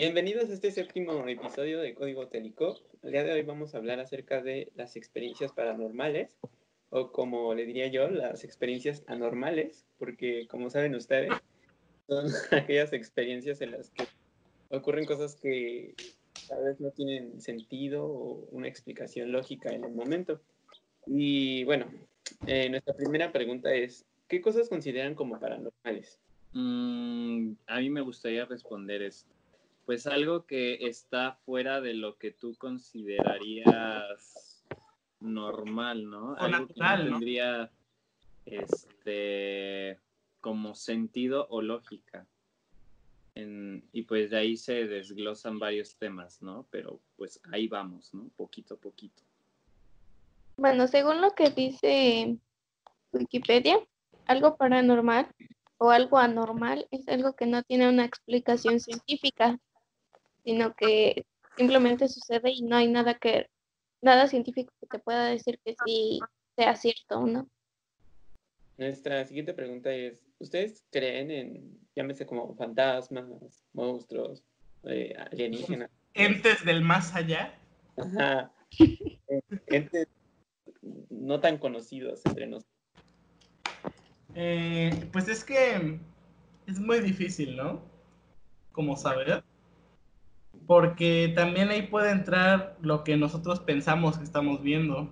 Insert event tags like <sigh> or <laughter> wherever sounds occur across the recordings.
Bienvenidos a este séptimo episodio de Código Telico. El día de hoy vamos a hablar acerca de las experiencias paranormales, o como le diría yo, las experiencias anormales, porque como saben ustedes, son <laughs> aquellas experiencias en las que ocurren cosas que tal vez no tienen sentido o una explicación lógica en el momento. Y bueno, eh, nuestra primera pregunta es, ¿qué cosas consideran como paranormales? Mm, a mí me gustaría responder esto. Pues algo que está fuera de lo que tú considerarías normal, ¿no? algo que no tendría este como sentido o lógica. y pues de ahí se desglosan varios temas, ¿no? Pero pues ahí vamos, ¿no? Poquito a poquito. Bueno, según lo que dice Wikipedia, algo paranormal o algo anormal es algo que no tiene una explicación científica sino que simplemente sucede y no hay nada que, nada científico que te pueda decir que sí sea cierto o no. Nuestra siguiente pregunta es, ¿ustedes creen en, llámese como fantasmas, monstruos, eh, alienígenas? ¿Entes del más allá? Ajá. <laughs> Entes no tan conocidos entre nosotros. Eh, pues es que es muy difícil, ¿no? Como saber porque también ahí puede entrar lo que nosotros pensamos que estamos viendo.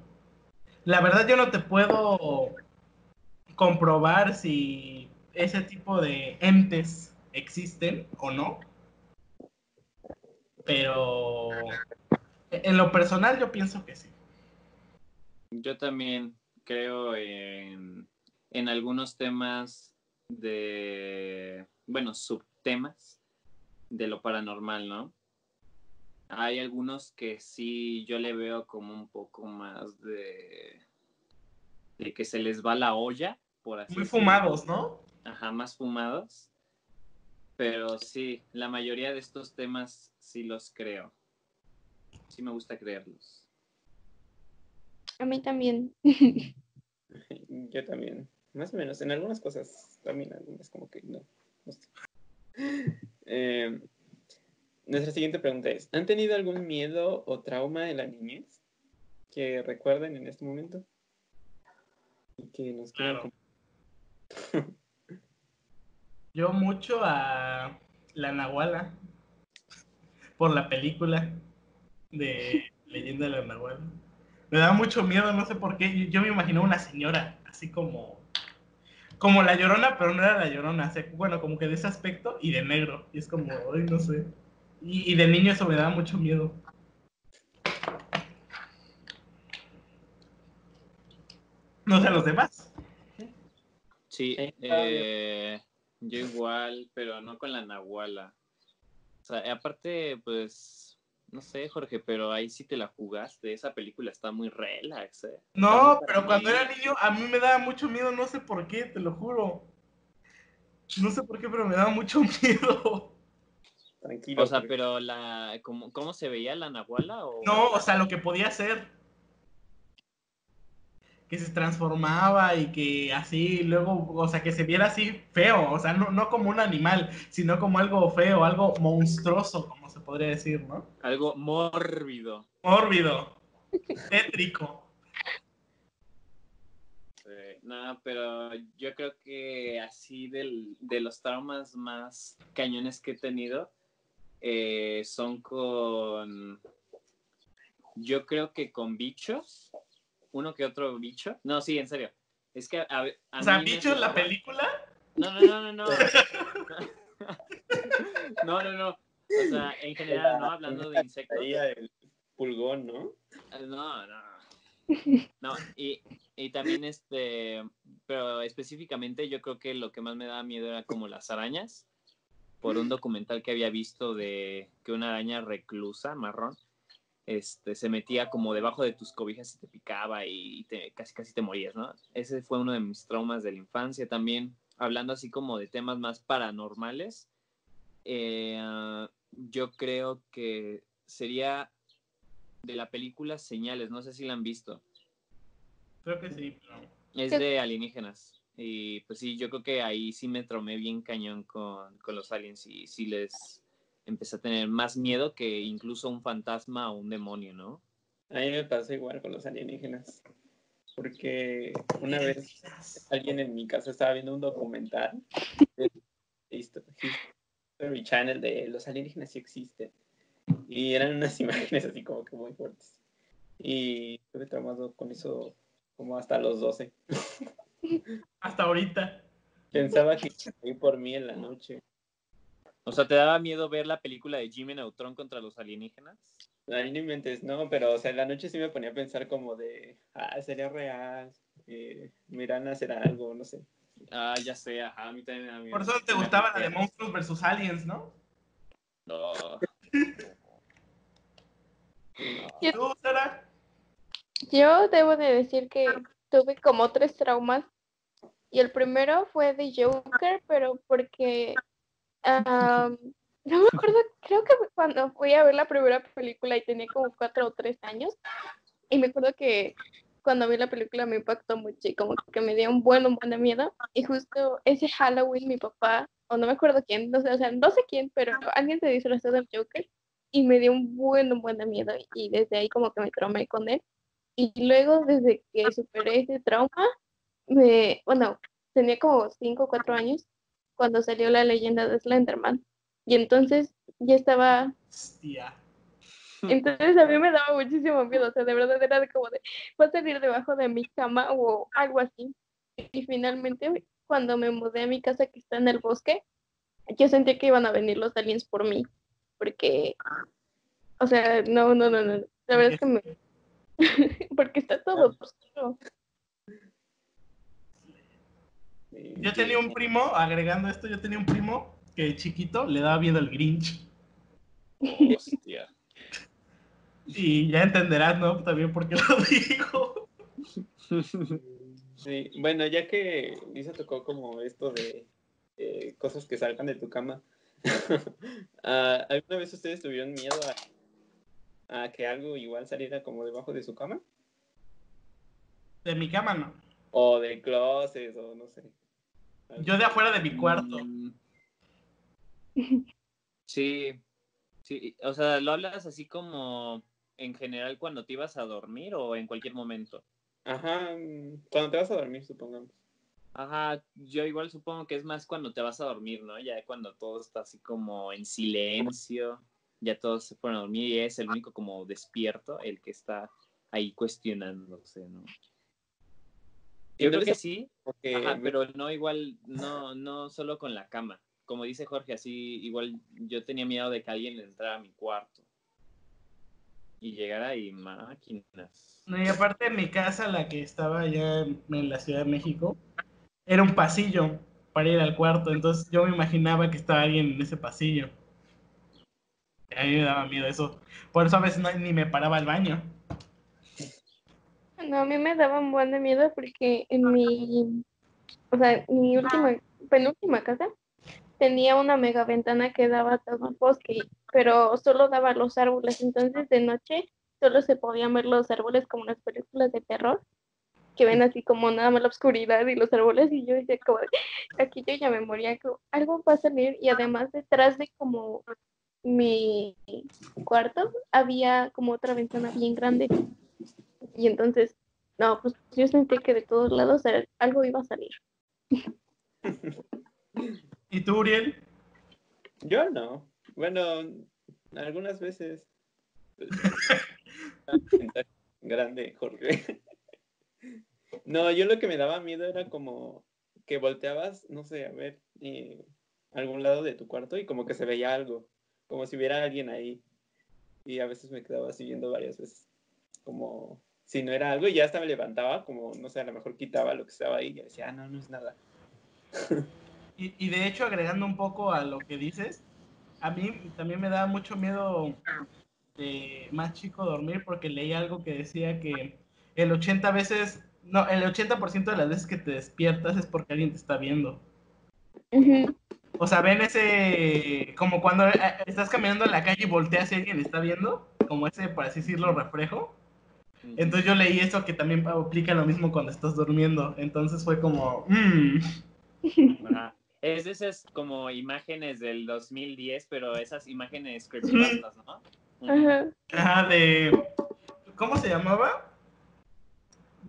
La verdad yo no te puedo comprobar si ese tipo de entes existen o no, pero en lo personal yo pienso que sí. Yo también creo en, en algunos temas de, bueno, subtemas de lo paranormal, ¿no? Hay algunos que sí yo le veo como un poco más de, de que se les va la olla, por así Muy fumados, ¿no? Ajá, más fumados. Pero sí, la mayoría de estos temas sí los creo. Sí me gusta creerlos. A mí también. <laughs> Yo también. Más o menos. En algunas cosas también, algunas como que no. <laughs> eh, nuestra siguiente pregunta es, ¿han tenido algún miedo o trauma en la niñez que recuerden en este momento? Y que nos claro. Yo mucho a la Nahuala por la película de Leyenda de la Nahuala. Me da mucho miedo, no sé por qué. Yo me imagino una señora así como como la llorona, pero no era la llorona. bueno, como que de ese aspecto y de negro. Y es como, ay, no sé. Y, de niño eso me da mucho miedo. No sé, los demás. Sí, eh, yo igual, pero no con la Nahuala. O sea, aparte, pues, no sé, Jorge, pero ahí sí te la jugaste. Esa película está muy relax. Eh. No, pero cuando era niño a mí me daba mucho miedo, no sé por qué, te lo juro. No sé por qué, pero me daba mucho <laughs> miedo. O sea, pero la, ¿cómo, ¿cómo, se veía la Nahuala? O... No, o sea, lo que podía hacer. Que se transformaba y que así, luego, o sea, que se viera así feo, o sea, no, no como un animal, sino como algo feo, algo monstruoso, como se podría decir, ¿no? Algo mórbido. Mórbido. <laughs> Tétrico. no, pero yo creo que así del, de los traumas más cañones que he tenido, eh, son con, yo creo que con bichos, uno que otro bicho. No, sí, en serio. Es que a, o sea, bichos la película. No, no, no, no, no. <laughs> no, no, no. O sea, en general, ¿no? Hablando de insectos. El pulgón, ¿no? No, no. No, y, y también este, pero específicamente yo creo que lo que más me daba miedo era como las arañas por un documental que había visto de que una araña reclusa marrón este, se metía como debajo de tus cobijas y te picaba y te, casi casi te morías, ¿no? Ese fue uno de mis traumas de la infancia. También hablando así como de temas más paranormales, eh, yo creo que sería de la película Señales, no sé si la han visto. Creo que sí. Es de alienígenas. Y pues sí, yo creo que ahí sí me tromé bien cañón con, los aliens y sí les, empecé a tener más miedo que incluso un fantasma o un demonio, ¿no? A mí me pasó igual con los alienígenas. Porque una vez alguien en mi casa estaba viendo un documental de History Channel de los alienígenas sí existen. Y eran unas <laughs> imágenes así como que muy fuertes. Y estuve traumado con eso como hasta los 12. <laughs> Hasta ahorita. Pensaba que iba por mí en la noche. O sea, ¿te daba miedo ver la película de Jimmy Neutron contra los alienígenas? Ahí no inventes, no, pero o sea, en la noche sí me ponía a pensar como de, ah, sería real, eh, me irán a hacer algo, no sé. Ah, ya sé, ajá, a mí también me da miedo. Por eso te gustaba la de Monstruos versus Aliens, ¿no? No. ¿Tú, Sara? Yo debo de decir que tuve como tres traumas. Y el primero fue de Joker, pero porque am, no me acuerdo, creo que cuando fui a ver la primera película y tenía como cuatro o tres años. Y me acuerdo que cuando vi la película me impactó mucho y como que me dio un buen, un buen de miedo. Y justo ese Halloween mi papá, o no me acuerdo quién, no sé, o sea, no sé quién, pero alguien se disfrazó del Joker y me dio un buen, un buen de miedo. Y desde ahí como que me traumé con él. Y luego, desde que superé ese trauma, me, bueno, tenía como 5 o 4 años cuando salió la leyenda de Slenderman. Y entonces ya estaba, Hostia. <laughs> entonces a mí me daba muchísimo miedo, o sea, de verdad era de como de, va a salir debajo de mi cama o algo así. Y finalmente, cuando me mudé a mi casa que está en el bosque, yo sentí que iban a venir los aliens por mí, porque, o sea, no, no, no, no, la verdad es que me, <laughs> <laughs> porque está todo oscuro. Yo tenía un primo, agregando esto, yo tenía un primo que chiquito le daba miedo el Grinch. Hostia. Y ya entenderás, ¿no? También por qué lo <laughs> digo. Sí, bueno, ya que Lisa tocó como esto de eh, cosas que salgan de tu cama, <laughs> ah, ¿alguna vez ustedes tuvieron miedo a, a que algo igual saliera como debajo de su cama? De mi cama, no. O del closet, o no sé. Yo de afuera de mi cuarto. <laughs> Sí, sí, o sea, ¿lo hablas así como en general cuando te ibas a dormir o en cualquier momento? Ajá, cuando te vas a dormir, supongamos. Ajá, yo igual supongo que es más cuando te vas a dormir, ¿no? Ya cuando todo está así como en silencio, ya todos se fueron a dormir y es el único como despierto, el que está ahí cuestionándose, ¿no? Yo creo que sí, Porque Ajá, pero no igual, no, no solo con la cama. Como dice Jorge, así igual yo tenía miedo de que alguien entrara a mi cuarto y llegara y máquinas. No, y aparte en mi casa, la que estaba allá en en la Ciudad de México, era un pasillo para ir al cuarto. Entonces yo me imaginaba que estaba alguien en ese pasillo. A mí me daba miedo eso. Por eso a veces no- ni me paraba al baño. No, a mí me daba un buen de miedo porque en mi, o sea, mi última, penúltima casa tenía una mega ventana que daba todo el bosque, pero solo daba los árboles, entonces de noche solo se podían ver los árboles como las películas de terror, que ven así como nada más la oscuridad y los árboles, y yo decía como, aquí yo ya me moría, algo va a salir, y además detrás de como mi cuarto había como otra ventana bien grande. Y entonces, no, pues yo sentí que de todos lados algo iba a salir. <laughs> ¿Y tú, Uriel? Yo no. Bueno, algunas veces. <laughs> Grande, Jorge. No, yo lo que me daba miedo era como que volteabas, no sé, a ver, eh, algún lado de tu cuarto y como que se veía algo, como si hubiera alguien ahí. Y a veces me quedaba así viendo varias veces, como si no era algo y ya hasta me levantaba, como, no sé, a lo mejor quitaba lo que estaba ahí y decía, ah, no, no es nada. <laughs> Y, y de hecho, agregando un poco a lo que dices, a mí también me da mucho miedo de más chico dormir porque leí algo que decía que el 80 veces, no, el 80% de las veces que te despiertas es porque alguien te está viendo. O sea, ven ese, como cuando eh, estás caminando en la calle y volteas y alguien está viendo, como ese, por así decirlo, reflejo. Entonces yo leí eso que también aplica lo mismo cuando estás durmiendo. Entonces fue como, Ajá. Es de esas como imágenes del 2010, pero esas imágenes creepypastas, ¿no? Ajá. Ah, de. ¿Cómo se llamaba?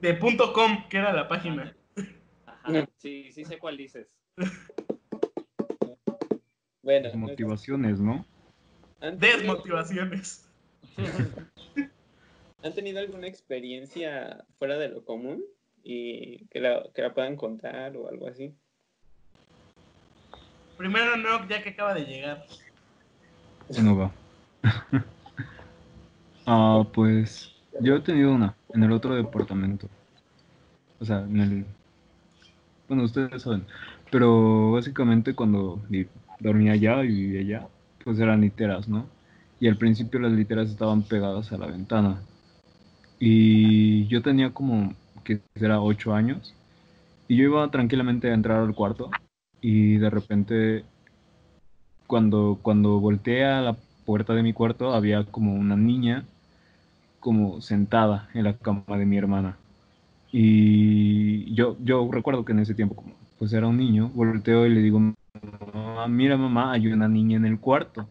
De punto .com, que era la página. Ajá, sí, sí sé cuál dices. Bueno, Motivaciones, ¿no? ¿han tenido, Desmotivaciones. <laughs> ¿han tenido alguna experiencia fuera de lo común y que la, que la puedan contar o algo así? Primero no, ya que acaba de llegar. No va. <laughs> Ah, pues yo he tenido una en el otro departamento. O sea, en el... Bueno, ustedes saben. Pero básicamente cuando dormía allá y vivía allá, pues eran literas, ¿no? Y al principio las literas estaban pegadas a la ventana. Y yo tenía como, que era ocho años. Y yo iba tranquilamente a entrar al cuarto. Y de repente cuando, cuando volteé a la puerta de mi cuarto había como una niña como sentada en la cama de mi hermana. Y yo, yo recuerdo que en ese tiempo, como pues era un niño, volteo y le digo, "Mamá, mira mamá, hay una niña en el cuarto.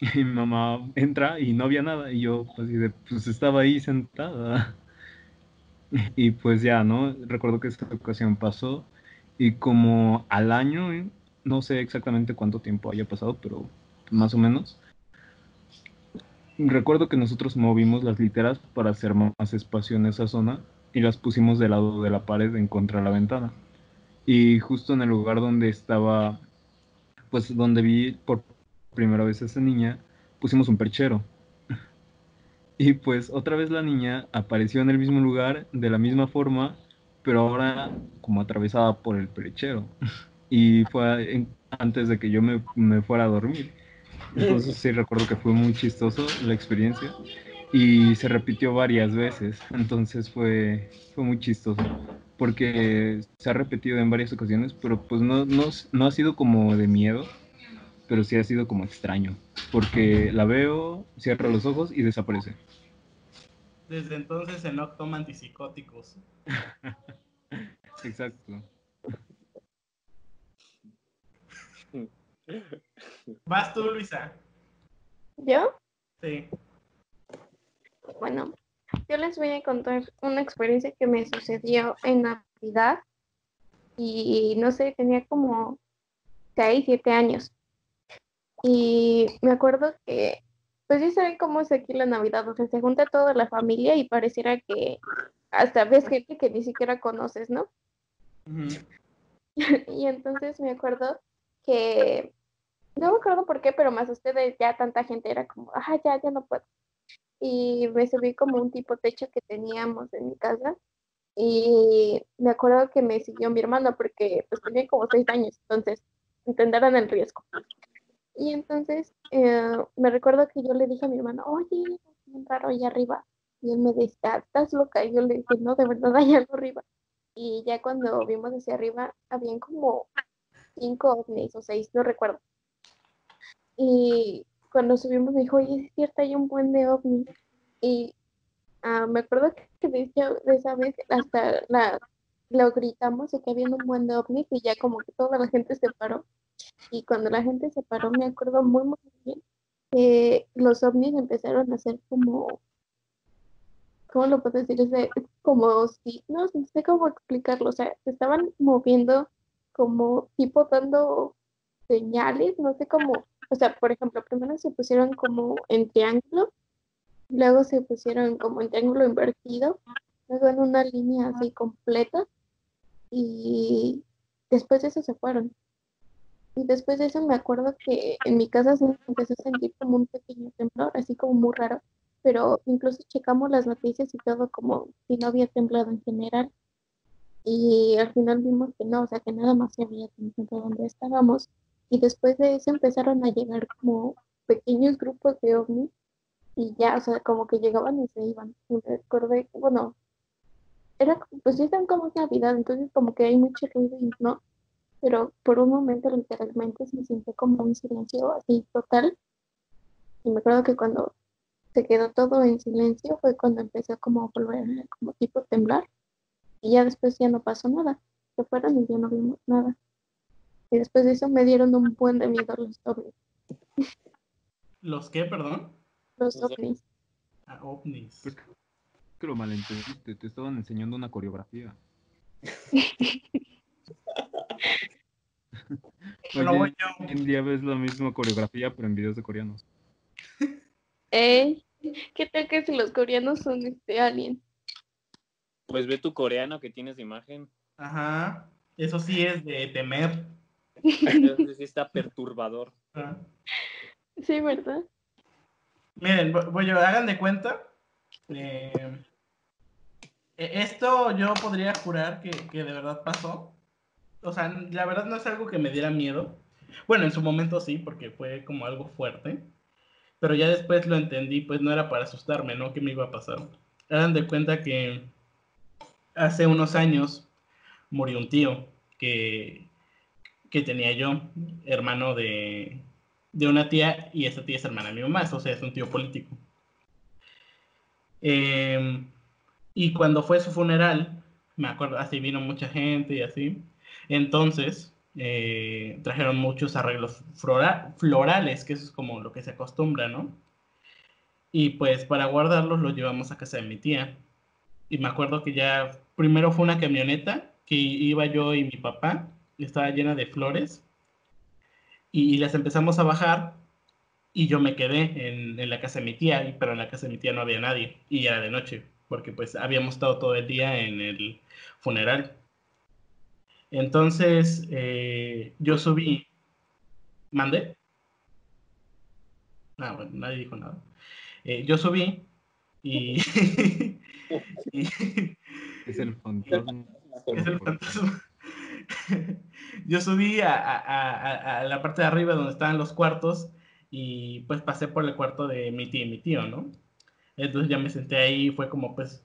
<laughs> Y mi mamá entra y no había nada. Y yo así de, pues estaba ahí sentada. <laughs> Y pues ya, ¿no? Recuerdo que esta ocasión pasó. Y como al año, ¿eh? no sé exactamente cuánto tiempo haya pasado, pero más o menos. Recuerdo que nosotros movimos las literas para hacer más espacio en esa zona y las pusimos del lado de la pared en contra de la ventana. Y justo en el lugar donde estaba, pues donde vi por primera vez esa niña, pusimos un perchero. <laughs> Y pues otra vez la niña apareció en el mismo lugar, de la misma forma, pero ahora como atravesada por el perchero. <laughs> Y fue antes de que yo me, me fuera a dormir. Entonces sí recuerdo que fue muy chistoso la experiencia y se repitió varias veces. Entonces fue, fue muy chistoso porque se ha repetido en varias ocasiones, pero pues no, no, no ha sido como de miedo, pero sí ha sido como extraño. Porque la veo, cierro los ojos y desaparece. Desde entonces Enoch toma antipsicóticos. <laughs> Exacto. Vas tú, Luisa. ¿Yo? Sí. Bueno, yo les voy a contar una experiencia que me sucedió en Navidad y no sé, tenía como 6, 7 años. Y me acuerdo que, pues ya saben cómo es aquí la Navidad, o sea, se junta toda la familia y pareciera que hasta ves gente que ni siquiera conoces, ¿no? Ujú. <laughs> Y entonces me acuerdo que, no me acuerdo por qué, pero me asusté de ya tanta gente, era como, ah, ya, ya no puedo. Y me subí como un tipo techo que teníamos en mi casa y me acuerdo que me siguió mi hermano porque pues tenía como seis años, entonces entenderán el riesgo. Y entonces eh, me recuerdo que yo le dije a mi hermano, oye, bien raro allá arriba. Y él me decía, estás loca. Y yo le dije, no, de verdad algo arriba. Y ya cuando vimos hacia arriba, habían como cinco ovnis o seis, no recuerdo. Y cuando subimos me dijo, oye, es cierto, hay un buen de ovnis. Y ah, me acuerdo que de esa vez hasta la, lo gritamos de que había un buen de ovnis y ya como que toda la gente se paró. Y cuando la gente se paró, me acuerdo muy, muy bien que los ovnis empezaron a hacer como, ¿cómo lo puedo decir? Es de- como signos, no sé cómo explicarlo. O sea, se estaban moviendo como tipo dando señales, no sé cómo. O sea, por ejemplo, primero se pusieron como en triángulo, luego se pusieron como en triángulo invertido, luego en una línea así completa y después de eso se fueron. Y después de eso me acuerdo que en mi casa se empezó a sentir como un pequeño temblor, así como muy raro, pero incluso checamos las noticias y todo como si no había temblado en general. Y al final vimos que no, o sea, que nada más se había temblado donde estábamos. Y después de eso empezaron a llegar como pequeños grupos de ovnis y ya, o sea, como que llegaban y se iban. Y me acordé, bueno, era, pues ya están como es Navidad, entonces como que hay mucho ruido y no, pero por un momento literalmente se sintió como un silencio así total. Y me acuerdo que cuando se quedó todo en silencio fue cuando empezó como a volver a como tipo temblar y ya después ya no pasó nada. Se fueron y ya no vimos nada. Y después de eso me dieron un buen de miedo los ovnis. ¿Los qué, perdón? Los Los ovnis. Ah, ovnis. Pues que lo malentendiste, te estaban enseñando una coreografía. <laughs> <laughs> Oye, hoy en día ves la misma coreografía, pero en videos de coreanos. Ey, ¿qué tal que si los coreanos son este alien? Pues ve tu coreano que tienes de imagen. Ajá. Eso sí es de temer. Entonces sí está perturbador. Ah. Sí, ¿verdad? Miren, vo- voy a, hagan de cuenta. eh, e- esto yo podría jurar que, que de verdad pasó. O sea, la verdad no es algo que me diera miedo. Bueno, en su momento sí, porque fue como algo fuerte. Pero ya después lo entendí, pues no era para asustarme, ¿no? ¿Qué me iba a pasar? Hagan de cuenta que hace unos años murió un tío que, que tenía yo, hermano de, de una tía, y esa tía es hermana de mi mamá, o sea, es un tío político. Eh, y cuando fue su funeral, me acuerdo, así vino mucha gente y así. Entonces, eh, trajeron muchos arreglos flora- florales, que eso es como lo que se acostumbra, ¿no? Y pues para guardarlos los llevamos a casa de mi tía. Y me acuerdo que ya primero fue una camioneta que iba yo y mi papá, estaba llena de flores. Y, las empezamos a bajar y yo me quedé en, en la casa de mi tía, pero en la casa de mi tía no había nadie y era de noche, porque pues habíamos estado todo el día en el funeral. Entonces eh, yo subí, mandé. Ah, bueno, nadie dijo nada. Eh, yo subí y, <laughs> y- Es el fantasma. es el fantasma. <laughs> Yo subí a, a- a- a- a la parte de arriba donde estaban los cuartos y pues pasé por el cuarto de mi tía y mi tío, ¿no? Entonces ya me senté ahí y fue como pues...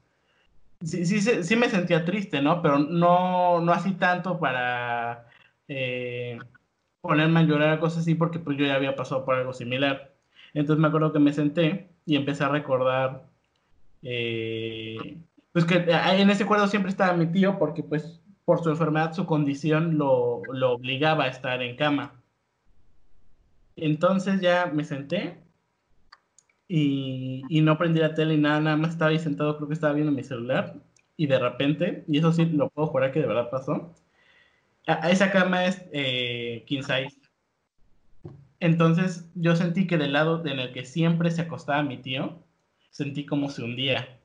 Sí, sí, sí, me sentía triste, ¿no? Pero no, no así tanto para eh, ponerme a llorar o cosas así porque pues yo ya había pasado por algo similar. Entonces me acuerdo que me senté y empecé a recordar eh, pues que eh, en ese cuadro siempre estaba mi tío porque pues por su enfermedad, su condición lo, lo obligaba a estar en cama. Entonces ya me senté y, y no prendí la tele y nada, nada más estaba ahí sentado, creo que estaba viendo mi celular y de repente, y eso sí lo puedo jurar que de verdad pasó, a, a esa cama es eh, king size. Entonces yo sentí que del lado en el que siempre se acostaba mi tío, sentí como se hundía,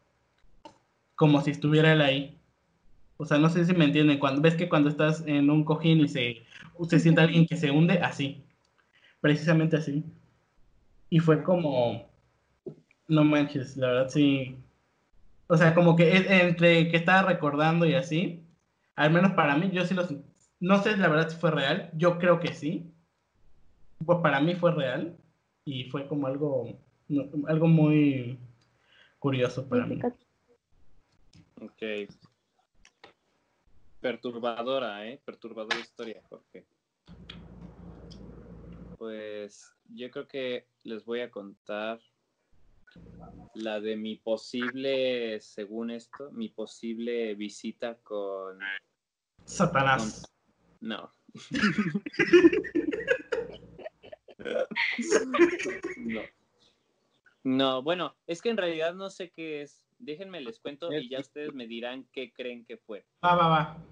como si estuviera él ahí. O sea, no sé si me entienden. Cuando ves que cuando estás en un cojín y se, se siente alguien que se hunde, así. Precisamente así. Y fue como, no manches, la verdad sí. O sea, como que es- entre que estaba recordando y así, al menos para mí, yo sí lo sen- No sé la verdad si fue real, yo creo que sí. Pues para mí fue real y fue como algo, algo muy curioso para mí. Ok. Perturbadora, ¿eh? Perturbadora historia, Jorge. Pues yo creo que les voy a contar la de mi posible, según esto, mi posible visita con... Satanás. No. <laughs> no. No, bueno, es que en realidad no sé qué es. Déjenme les cuento y ya ustedes me dirán qué creen que fue. Va, va, va.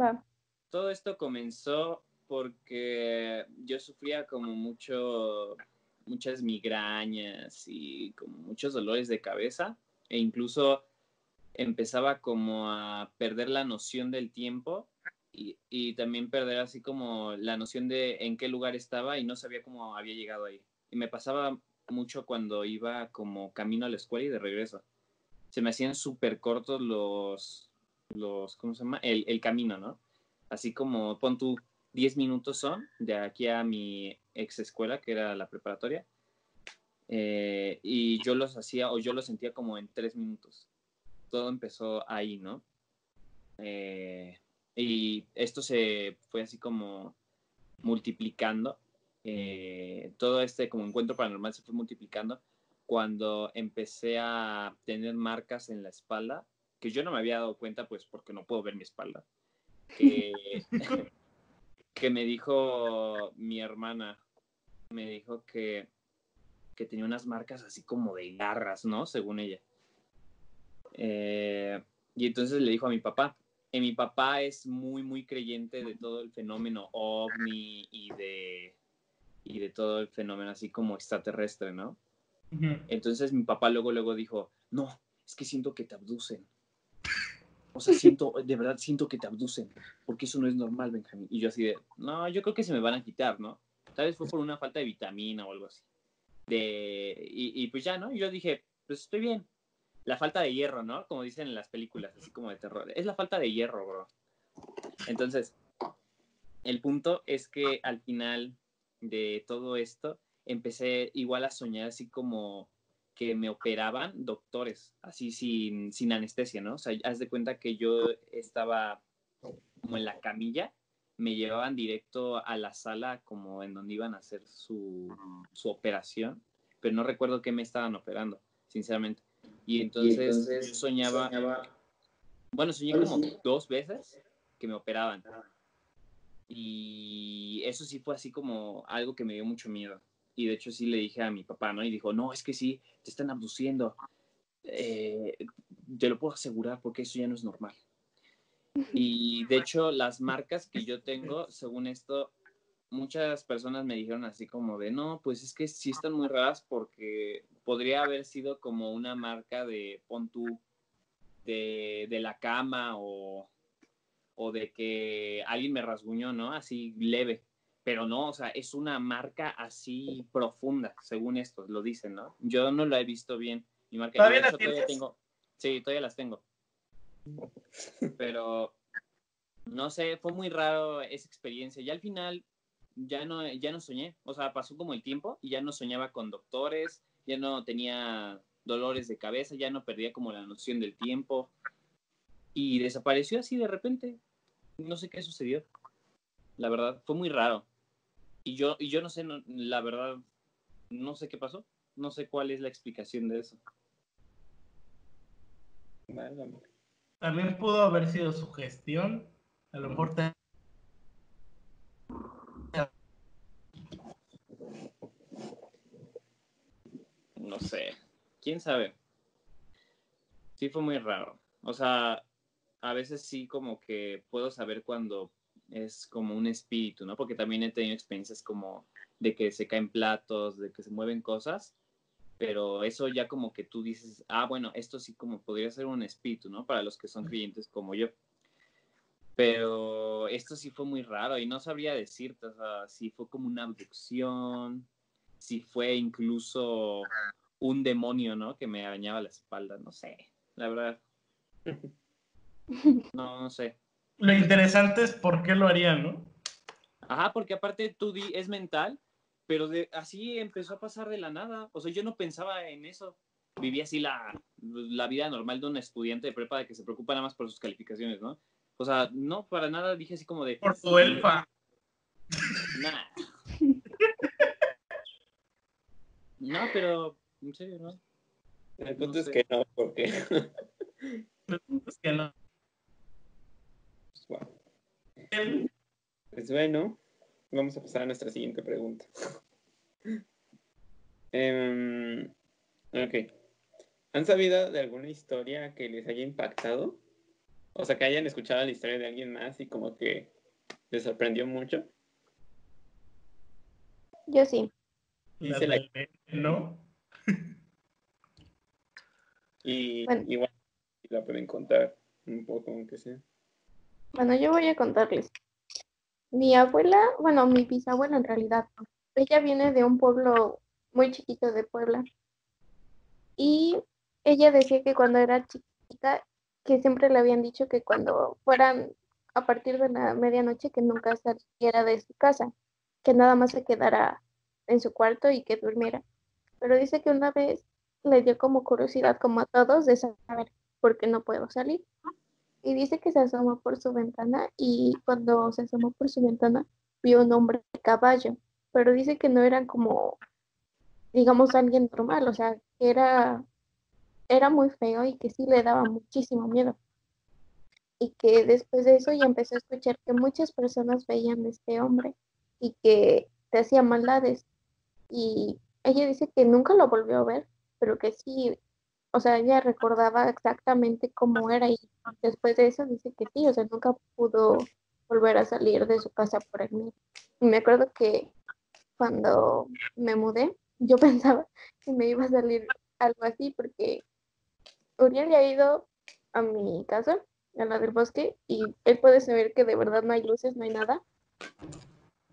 Va. Todo esto comenzó porque yo sufría como mucho, muchas migrañas y como muchos dolores de cabeza e incluso empezaba como a perder la noción del tiempo y, y también perder así como la noción de en qué lugar estaba y no sabía cómo había llegado ahí. Y me pasaba mucho cuando iba como camino a la escuela y de regreso. Se me hacían súper cortos los, los, ¿cómo se llama? El, el camino, ¿no? Así como pon tú 10 minutos son de aquí a mi ex escuela, que era la preparatoria. Eh, y yo los hacía, o yo los sentía como en 3 minutos. Todo empezó ahí, ¿no? Eh, y esto se fue así como multiplicando. Eh, todo este como encuentro paranormal se fue multiplicando cuando empecé a tener marcas en la espalda, que yo no me había dado cuenta, pues porque no puedo ver mi espalda. Que, <laughs> <laughs> que me dijo mi hermana, me dijo que, que tenía unas marcas así como de garras, ¿no? Según ella. Eh, y entonces le dijo a mi papá, y mi papá es muy, muy creyente de todo el fenómeno ovni y de, y de todo el fenómeno así como extraterrestre, ¿no? Entonces mi papá luego, luego dijo, no, es que siento que te abducen. O sea, siento, de verdad siento que te abducen, porque eso no es normal, Benjamín. Y yo así de, no, yo creo que se me van a quitar, ¿no? Tal vez fue por una falta de vitamina o algo así. De, y, y pues ya, ¿no? Y yo dije, pues estoy bien. La falta de hierro, ¿no? Como dicen en las películas, así como de terror. Es la falta de hierro, bro. Entonces, el punto es que al final de todo esto, empecé igual a soñar así como que me operaban doctores, así sin, sin anestesia, ¿no? O sea, haz de cuenta que yo estaba como en la camilla, me llevaban directo a la sala como en donde iban a hacer su, su operación, pero no recuerdo qué me estaban operando, sinceramente. Y entonces, yo soñaba, bueno, soñé como dos veces que me operaban. Y eso sí fue así como algo que me dio mucho miedo. Y de hecho sí le dije a mi papá, ¿no? Y dijo, no, es que sí, te están abduciendo. Eh, te lo puedo asegurar porque eso ya no es normal. Y de hecho las marcas que yo tengo, según esto, muchas personas me dijeron así como de, no, pues es que sí están muy raras porque podría haber sido como una marca de, pon tú, de, de la cama o, o de que alguien me rasguñó, ¿no? Así leve. Pero no, o sea, es una marca así profunda, según esto, lo dicen, ¿no? Yo no la he visto bien. Mi marca, ¿Todavía de la hecho, todavía tengo. Sí, todavía las tengo. Pero no sé, fue muy raro esa experiencia. Y al final ya no, ya no soñé. O sea, pasó como el tiempo y ya no soñaba con doctores, ya no tenía dolores de cabeza, ya no perdía como la noción del tiempo. Y desapareció así de repente. No sé qué sucedió. La verdad, fue muy raro. Y yo, y yo no sé, no- la verdad, no sé qué pasó. No sé cuál es la explicación de eso. También pudo haber sido su gestión. A lo mejor te... No sé. ¿Quién sabe? Sí fue muy raro. O sea, a veces sí como que puedo saber cuando es como un espíritu, ¿no? Porque también he tenido experiencias como de que se caen platos, de que se mueven cosas, pero eso ya como que tú dices, ah, bueno, esto sí como podría ser un espíritu, ¿no? Para los que son creyentes como yo. Pero esto sí fue muy raro y no sabría decirte, o sea, si fue como una abducción, si fue incluso un demonio, ¿no? Que me arañaba la espalda, no sé, la verdad. <laughs> No, no sé. Lo interesante es por qué lo harían, ¿no? Ajá, porque aparte tú di, es mental, pero de, así empezó a pasar de la nada. O sea, yo no pensaba en eso. Vivía así la, la vida normal de un estudiante de prepa de que se preocupa nada más por sus calificaciones, ¿no? O sea, no, para nada dije así como de... Por tu elfa. Nah. No, pero en serio, ¿no? El punto No es sé. que no, porque. Es que no. Wow. Pues bueno, vamos a pasar a nuestra siguiente pregunta. <laughs> Em, ok. ¿Han sabido de alguna historia que les haya impactado? O sea, que hayan escuchado la historia de alguien más y como que les sorprendió mucho. Yo sí. La Dice la- ¿No? Y Bueno. igual la pueden contar un poco, aunque sea. Bueno, yo voy a contarles. Mi abuela, bueno, mi bisabuela en realidad, ella viene de un pueblo muy chiquito de Puebla. Y ella decía que cuando era chiquita, que siempre le habían dicho que cuando fueran a partir de la medianoche, que nunca saliera de su casa, que nada más se quedara en su cuarto y que durmiera. Pero dice que una vez le dio como curiosidad, como a todos, de saber por qué no puedo salir. Y dice que se asomó por su ventana y cuando se asomó por su ventana vio un hombre de caballo, pero dice que no era como, digamos, alguien normal, o sea, que era, era muy feo y que sí le daba muchísimo miedo. y que después de eso ya empezó a escuchar que muchas personas veían este hombre y que te hacía maldades. Y ella dice que nunca lo volvió a ver, pero que sí, o sea, ella recordaba exactamente cómo era y después de eso dice que sí, o sea, nunca pudo volver a salir de su casa por miedo. Y me acuerdo que cuando me mudé, yo <laughs> pensaba que me iba a salir algo así porque Uriel ya ha ido a mi casa, a la del bosque, y él puede saber que de verdad no hay luces, no hay nada.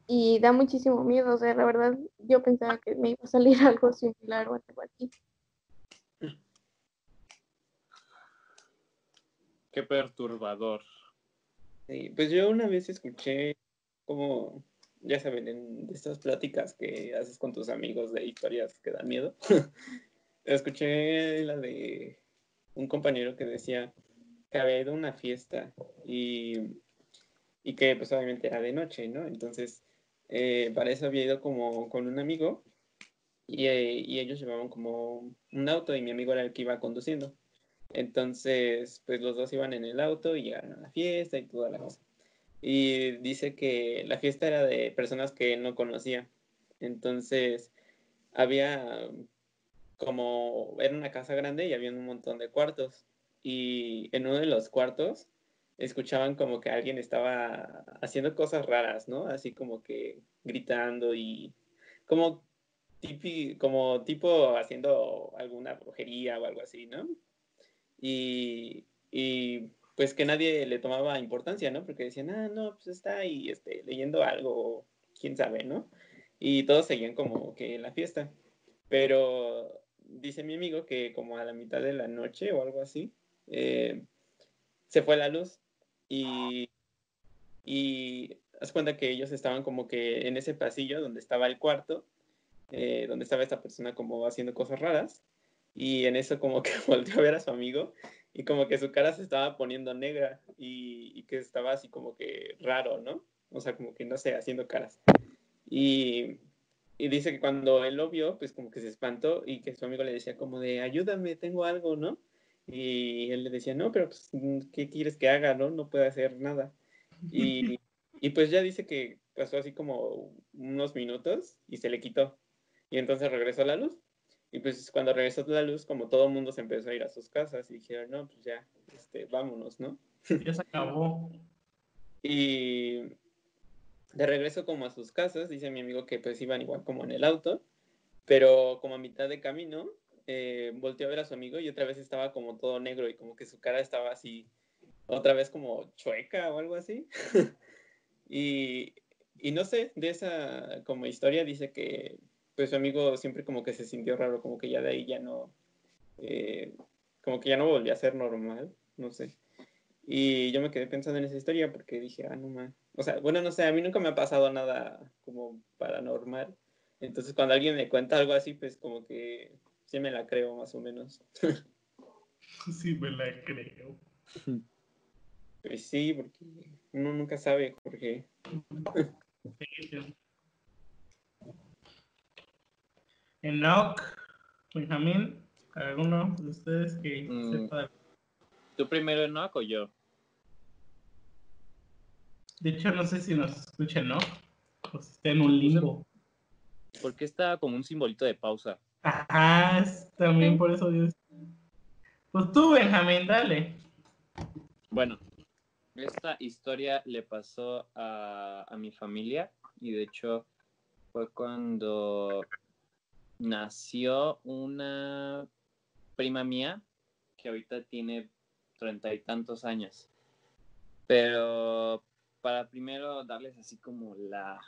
Y da muchísimo miedo, o sea, la verdad yo pensaba que me iba a salir <laughs> algo similar o algo así. Qué perturbador. Sí, pues yo una vez escuché como, ya saben, en estas pláticas que haces con tus amigos de historias que dan miedo, <laughs> escuché la de un compañero que decía que había ido a una fiesta y, y que pues obviamente era de noche, ¿no? Entonces, eh, para eso había ido como con un amigo y, eh, y ellos llevaban como un auto y mi amigo era el que iba conduciendo. Entonces, pues los dos iban en el auto y llegaron a la fiesta y toda la cosa. Y dice que la fiesta era de personas que él no conocía. Entonces, había como, era una casa grande y había un montón de cuartos. Y en uno de los cuartos escuchaban como que alguien estaba haciendo cosas raras, ¿no? Así como que gritando y como, tipi, como tipo haciendo alguna brujería o algo así, ¿no? Y, y, pues que nadie le tomaba importancia, ¿no? Porque decían, ah, no, pues está ahí este, leyendo algo, quién sabe, ¿no? Y todos seguían como que en la fiesta. Pero dice mi amigo que como a la mitad de la noche o algo así, eh, se fue la luz y, y haz cuenta que ellos estaban como que en ese pasillo donde estaba el cuarto, eh, donde estaba esta persona como haciendo cosas raras y en eso como que <laughs> volteó a ver a su amigo y como que su cara se estaba poniendo negra y, que estaba así como que raro, ¿no? O sea, como que no sé, haciendo caras. Y, y, dice que cuando él lo vio, pues como que se espantó y que su amigo le decía como de, ayúdame, tengo algo, ¿no? Y él le decía, no, pero pues, ¿qué quieres que haga, no? No puede hacer nada. Y, <laughs> y pues ya dice que pasó así como unos minutos y se le quitó. Y entonces regresó la luz y pues cuando regresó la luz, como todo el mundo se empezó a ir a sus casas y dijeron, no, pues ya, este, vámonos, ¿no? Ya se acabó. y de regreso como a sus casas, dice mi amigo que pues iban igual como en el auto, pero como a mitad de camino, eh, volteó a ver a su amigo y otra vez estaba como todo negro y como que su cara estaba así, otra vez como chueca o algo así. <laughs> y, y no sé, de esa como historia dice que pues su amigo siempre como que se sintió raro, como que ya de ahí ya no, eh, como que ya no volvió a ser normal, no sé. Y yo me quedé pensando en esa historia porque dije, ah, no man. O sea, bueno, no sé, a mí nunca me ha pasado nada como paranormal. Entonces cuando alguien me cuenta algo así, pues como que sí me la creo más o menos. <laughs> sí me la creo. Pues sí, porque uno nunca sabe, Jorge. <laughs> Enoch, Benjamín, alguno de ustedes que mm. sepa. ¿Tú primero Enoch o yo? De hecho, no sé si nos escucha Enoch o si está en un limbo. Porque está como un simbolito de pausa. Ajá, también por eso Dios. Pues tú, Benjamín, dale. Bueno, esta historia le pasó a, a mi familia y de hecho fue cuando nació una prima mía que ahorita tiene treinta y tantos años. Pero para primero darles así como la,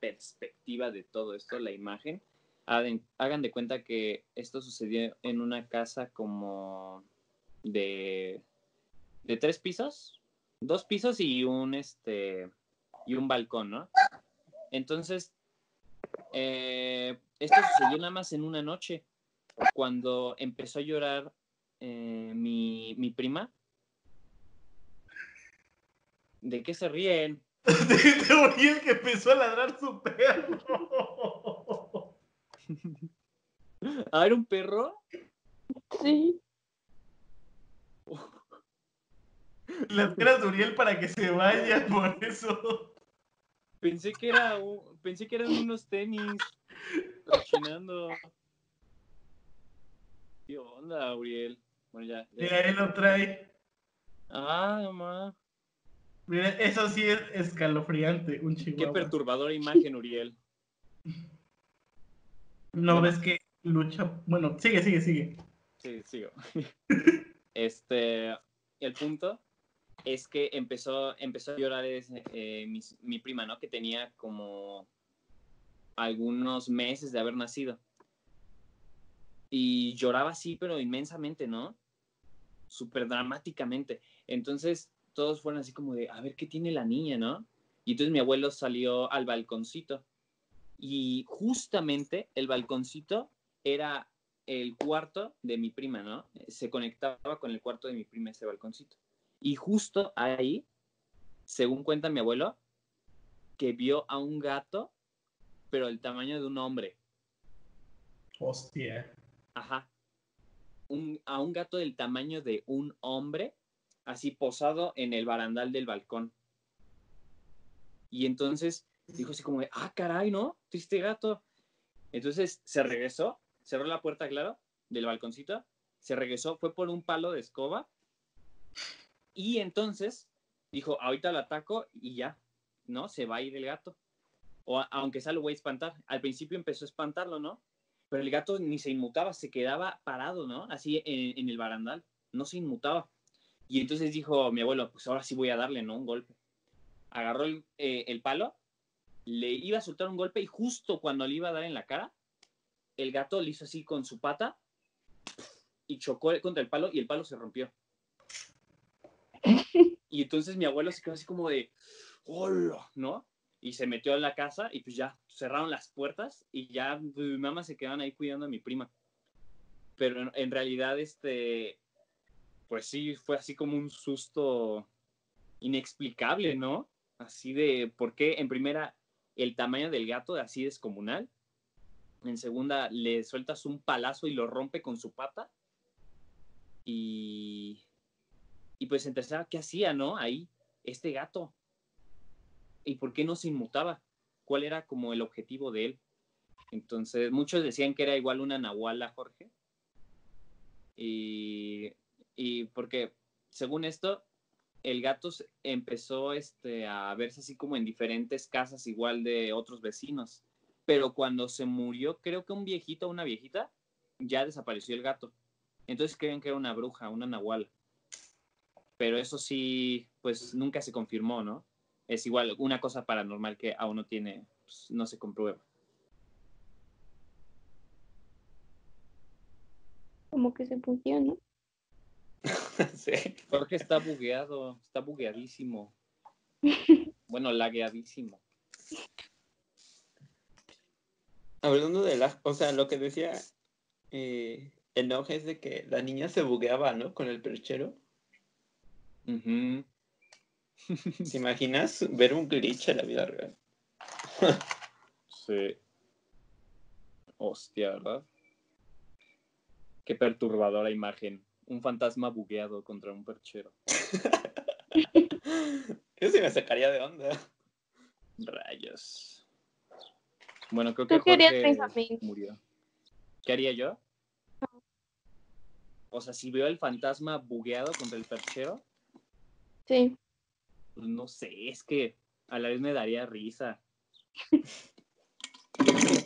perspectiva de todo esto, la imagen, hagan, de cuenta que esto sucedió en una casa como de, de tres pisos, dos pisos y un este y un balcón, ¿no? Entonces, eh, esto sucedió nada más en una noche, cuando empezó a llorar eh, mi, mi prima. ¿De qué se ríen? <laughs> de oír que empezó a ladrar su perro. <laughs> ¿Ah, era un perro? Sí. las caras de Uriel para que se vaya, por eso. Pensé que era un- pensé que eran unos tenis. Cochinando. ¿Qué onda, Uriel? Bueno, ya. ya. Mira, él lo trae. Ah, no ma. Mira, eso sí es escalofriante, un Qué chihuahua. perturbadora imagen, Uriel. No ves que lucha. Bueno, sigue, sigue, sigue. Sí, sigo. <laughs> Este, el punto es que empezó, empezó a llorar eh, mi, mi prima, ¿no? Que tenía como algunos meses de haber nacido. Y lloraba así, pero inmensamente, ¿no? Súper dramáticamente. Entonces, todos fueron así como de, a ver qué tiene la niña, ¿no? Y entonces mi abuelo salió al balconcito. Y justamente el balconcito era el cuarto de mi prima, ¿no? Se conectaba con el cuarto de mi prima ese balconcito. Y justo ahí, según cuenta mi abuelo, que vio a un gato, pero el tamaño de un hombre. Hostia. Ajá. Un- a un gato del tamaño de un hombre, así posado en el barandal del balcón. Y entonces dijo así como, de, ah, caray, ¿no? Triste gato. Entonces se regresó, cerró la puerta, claro, del balconcito, se regresó, fue por un palo de escoba y entonces dijo, ahorita lo ataco y ya, ¿no? Se va a ir el gato. O aunque sea lo voy a espantar. Al principio empezó a espantarlo, ¿no? Pero el gato ni se inmutaba, se quedaba parado, ¿no? Así en, en el barandal, no se inmutaba. Y entonces dijo mi abuelo, pues ahora sí voy a darle, ¿no? Un golpe. Agarró el, eh, el palo, le iba a soltar un golpe y justo cuando le iba a dar en la cara, el gato le hizo así con su pata y chocó contra el palo y el palo se rompió. <laughs> Y entonces mi abuelo se quedó así como de, ¡hola! ¿No? Y se metió a la casa y pues ya cerraron las puertas y ya pues, mi mamá se quedaron ahí cuidando a mi prima. Pero en, en realidad, este, pues sí, fue así como un susto inexplicable, ¿no? Así de, ¿por qué? En primera, el tamaño del gato así descomunal. En segunda, le sueltas un palazo y lo rompe con su pata. Y, y pues tercera, ¿qué hacía, no? Ahí, este gato. ¿Y por qué no se inmutaba? ¿Cuál era como el objetivo de él? Entonces, muchos decían que era igual una nahuala, Jorge. Y, y porque, según esto, el gato empezó este, a verse así como en diferentes casas igual de otros vecinos. Pero cuando se murió, creo que un viejito o una viejita, ya desapareció el gato. Entonces creen que era una bruja, una nahuala. Pero eso sí, pues nunca se confirmó, ¿no? Es igual una cosa paranormal que aún no tiene, pues, no se comprueba. Como que se pusió, ¿no? <laughs> sí. Jorge está bugueado, está bugueadísimo. <laughs> Bueno, lagueadísimo. Hablando de la, o sea, lo que decía eh, Enoch es de que la niña se bugueaba, ¿no? Con el perchero. Ujú. <laughs> ¿Te imaginas ver un glitch en la vida real? <laughs> Sí. Hostia, ¿verdad? Qué perturbadora imagen. Un fantasma bugueado contra un perchero. <laughs> Yo sí me sacaría de onda. Rayos. Bueno, creo que ¿Tú qué harías, Jorge murió. ¿Qué haría yo? O sea, si veo el fantasma bugueado contra el perchero, Sí. pues no sé, es que a la vez me daría risa.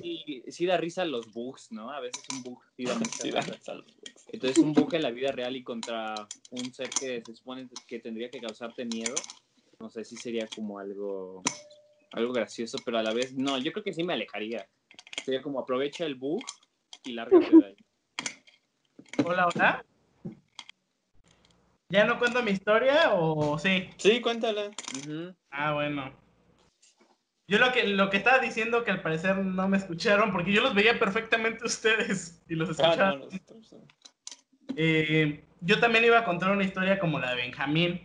Sí, sí da risa los bugs, ¿no? A veces un bug sí da mucha Sí, da risa. risa los bugs. Entonces un bug en la vida real y contra un ser que se supone que tendría que causarte miedo, no sé si sería como algo, algo gracioso, pero a la vez, no, yo creo que sí me alejaría. Sería como aprovecha el bug y lárgate de ahí. Hola, hola. ¿Ya no cuento mi historia o sí? Sí, cuéntala. Ah, bueno. Yo lo que, lo que estaba diciendo que al parecer no me escucharon, porque yo los veía perfectamente <laughs> ustedes y los Ah, escuchaba. no. Eh, yo también iba a contar una historia como la de Benjamín,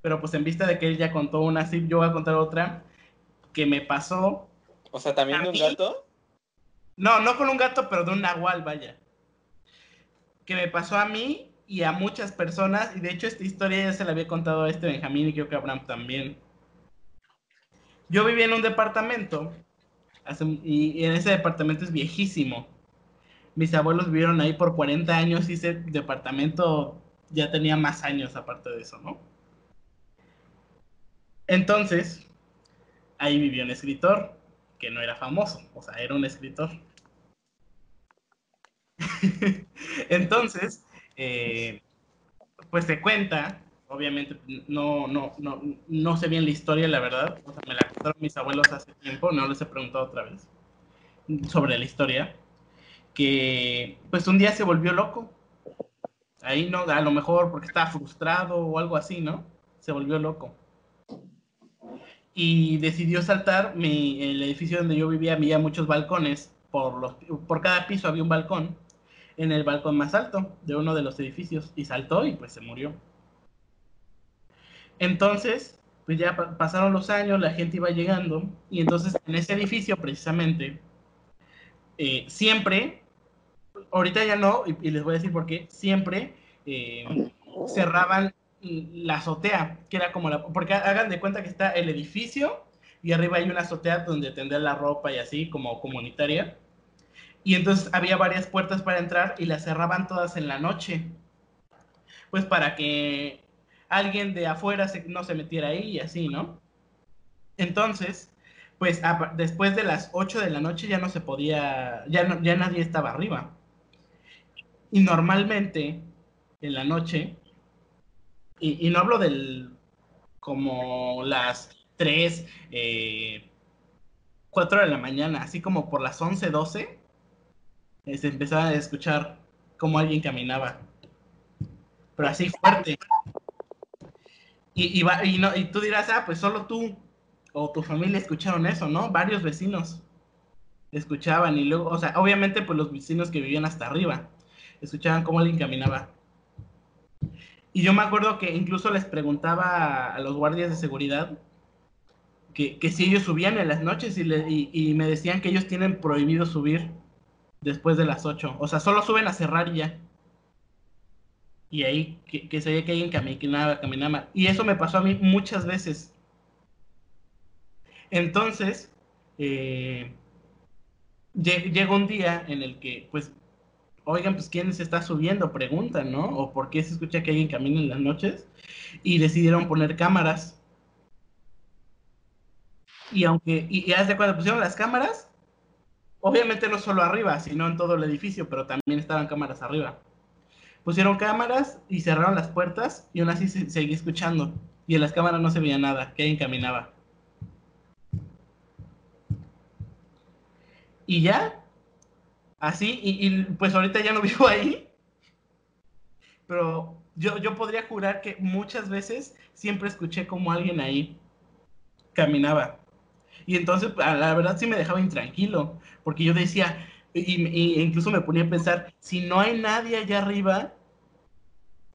pero pues en vista de que él ya contó una así, yo voy a contar otra que me pasó. O sea, ¿también de un gato? No, no con un gato, pero de un nahual, vaya. Que me pasó a mí y a muchas personas, y de hecho esta historia ya se la había contado a este Benjamín y creo que a Abraham también. Yo vivía en un departamento y en ese departamento es viejísimo. Mis abuelos vivieron ahí por 40 años y ese departamento ya tenía más años aparte de eso, ¿no? Entonces, ahí vivió un escritor que no era famoso, o sea, era un escritor. <laughs> Entonces, eh, pues se cuenta, obviamente no, no, no, no sé bien la historia, la verdad, o sea, me la contaron mis abuelos hace tiempo, no les he preguntado otra vez sobre la historia, que pues un día se volvió loco. Ahí no, a lo mejor porque estaba frustrado o algo así, ¿no? Se volvió loco y decidió saltar. Mi, el edificio donde yo vivía había muchos balcones. Por, los, por cada piso había un balcón. En el balcón más alto de uno de los edificios. Y saltó y pues se murió. Entonces, pues ya pasaron los años, la gente iba llegando. Y entonces en ese edificio precisamente, eh, siempre, ahorita ya no, y, les voy a decir por qué, siempre eh, cerraban la azotea, que era como la... Porque hagan de cuenta que está el edificio y arriba hay una azotea donde tendrá la ropa y así, como comunitaria. Y entonces había varias puertas para entrar y las cerraban todas en la noche. Pues para que alguien de afuera no se metiera ahí y así, ¿no? Entonces, pues después de las 8 de la noche ya no se podía, ya, no, ya nadie estaba arriba. Y normalmente en la noche y, no hablo del como las 3, 4 eh, de la mañana, así como por las 11, 12, se empezaba a escuchar como alguien caminaba. Pero así fuerte. Y, y, no, y tú dirás, ah, pues solo tú o tu familia escucharon eso, ¿no? Varios vecinos escuchaban y luego, o sea, obviamente pues los vecinos que vivían hasta arriba escuchaban cómo alguien caminaba. Y yo me acuerdo que incluso les preguntaba a los guardias de seguridad que, si ellos subían en las noches y, y, me decían que ellos tienen prohibido subir después de las 8. O sea, solo suben a cerrar ya. Y ahí que, que se veía que alguien caminaba, caminaba. Y eso me pasó a mí muchas veces. Entonces, eh, llegó un día en el que pues oigan, pues quién se está subiendo, preguntan, ¿no? O por qué se escucha que alguien camina en las noches. Y decidieron poner cámaras. Y aunque, y, hace cuando pusieron las cámaras, obviamente no solo arriba, sino en todo el edificio, pero también estaban cámaras arriba. Pusieron cámaras y cerraron las puertas y aún así se, seguía escuchando. Y en las cámaras no se veía nada, que alguien caminaba. Y ya, Así, y, pues ahorita ya no <laughs> vivo ahí. Pero yo, yo podría jurar que muchas veces siempre escuché como alguien ahí caminaba. Y entonces, la verdad sí me dejaba intranquilo, porque yo decía, y, incluso me ponía a pensar, si no hay nadie allá arriba,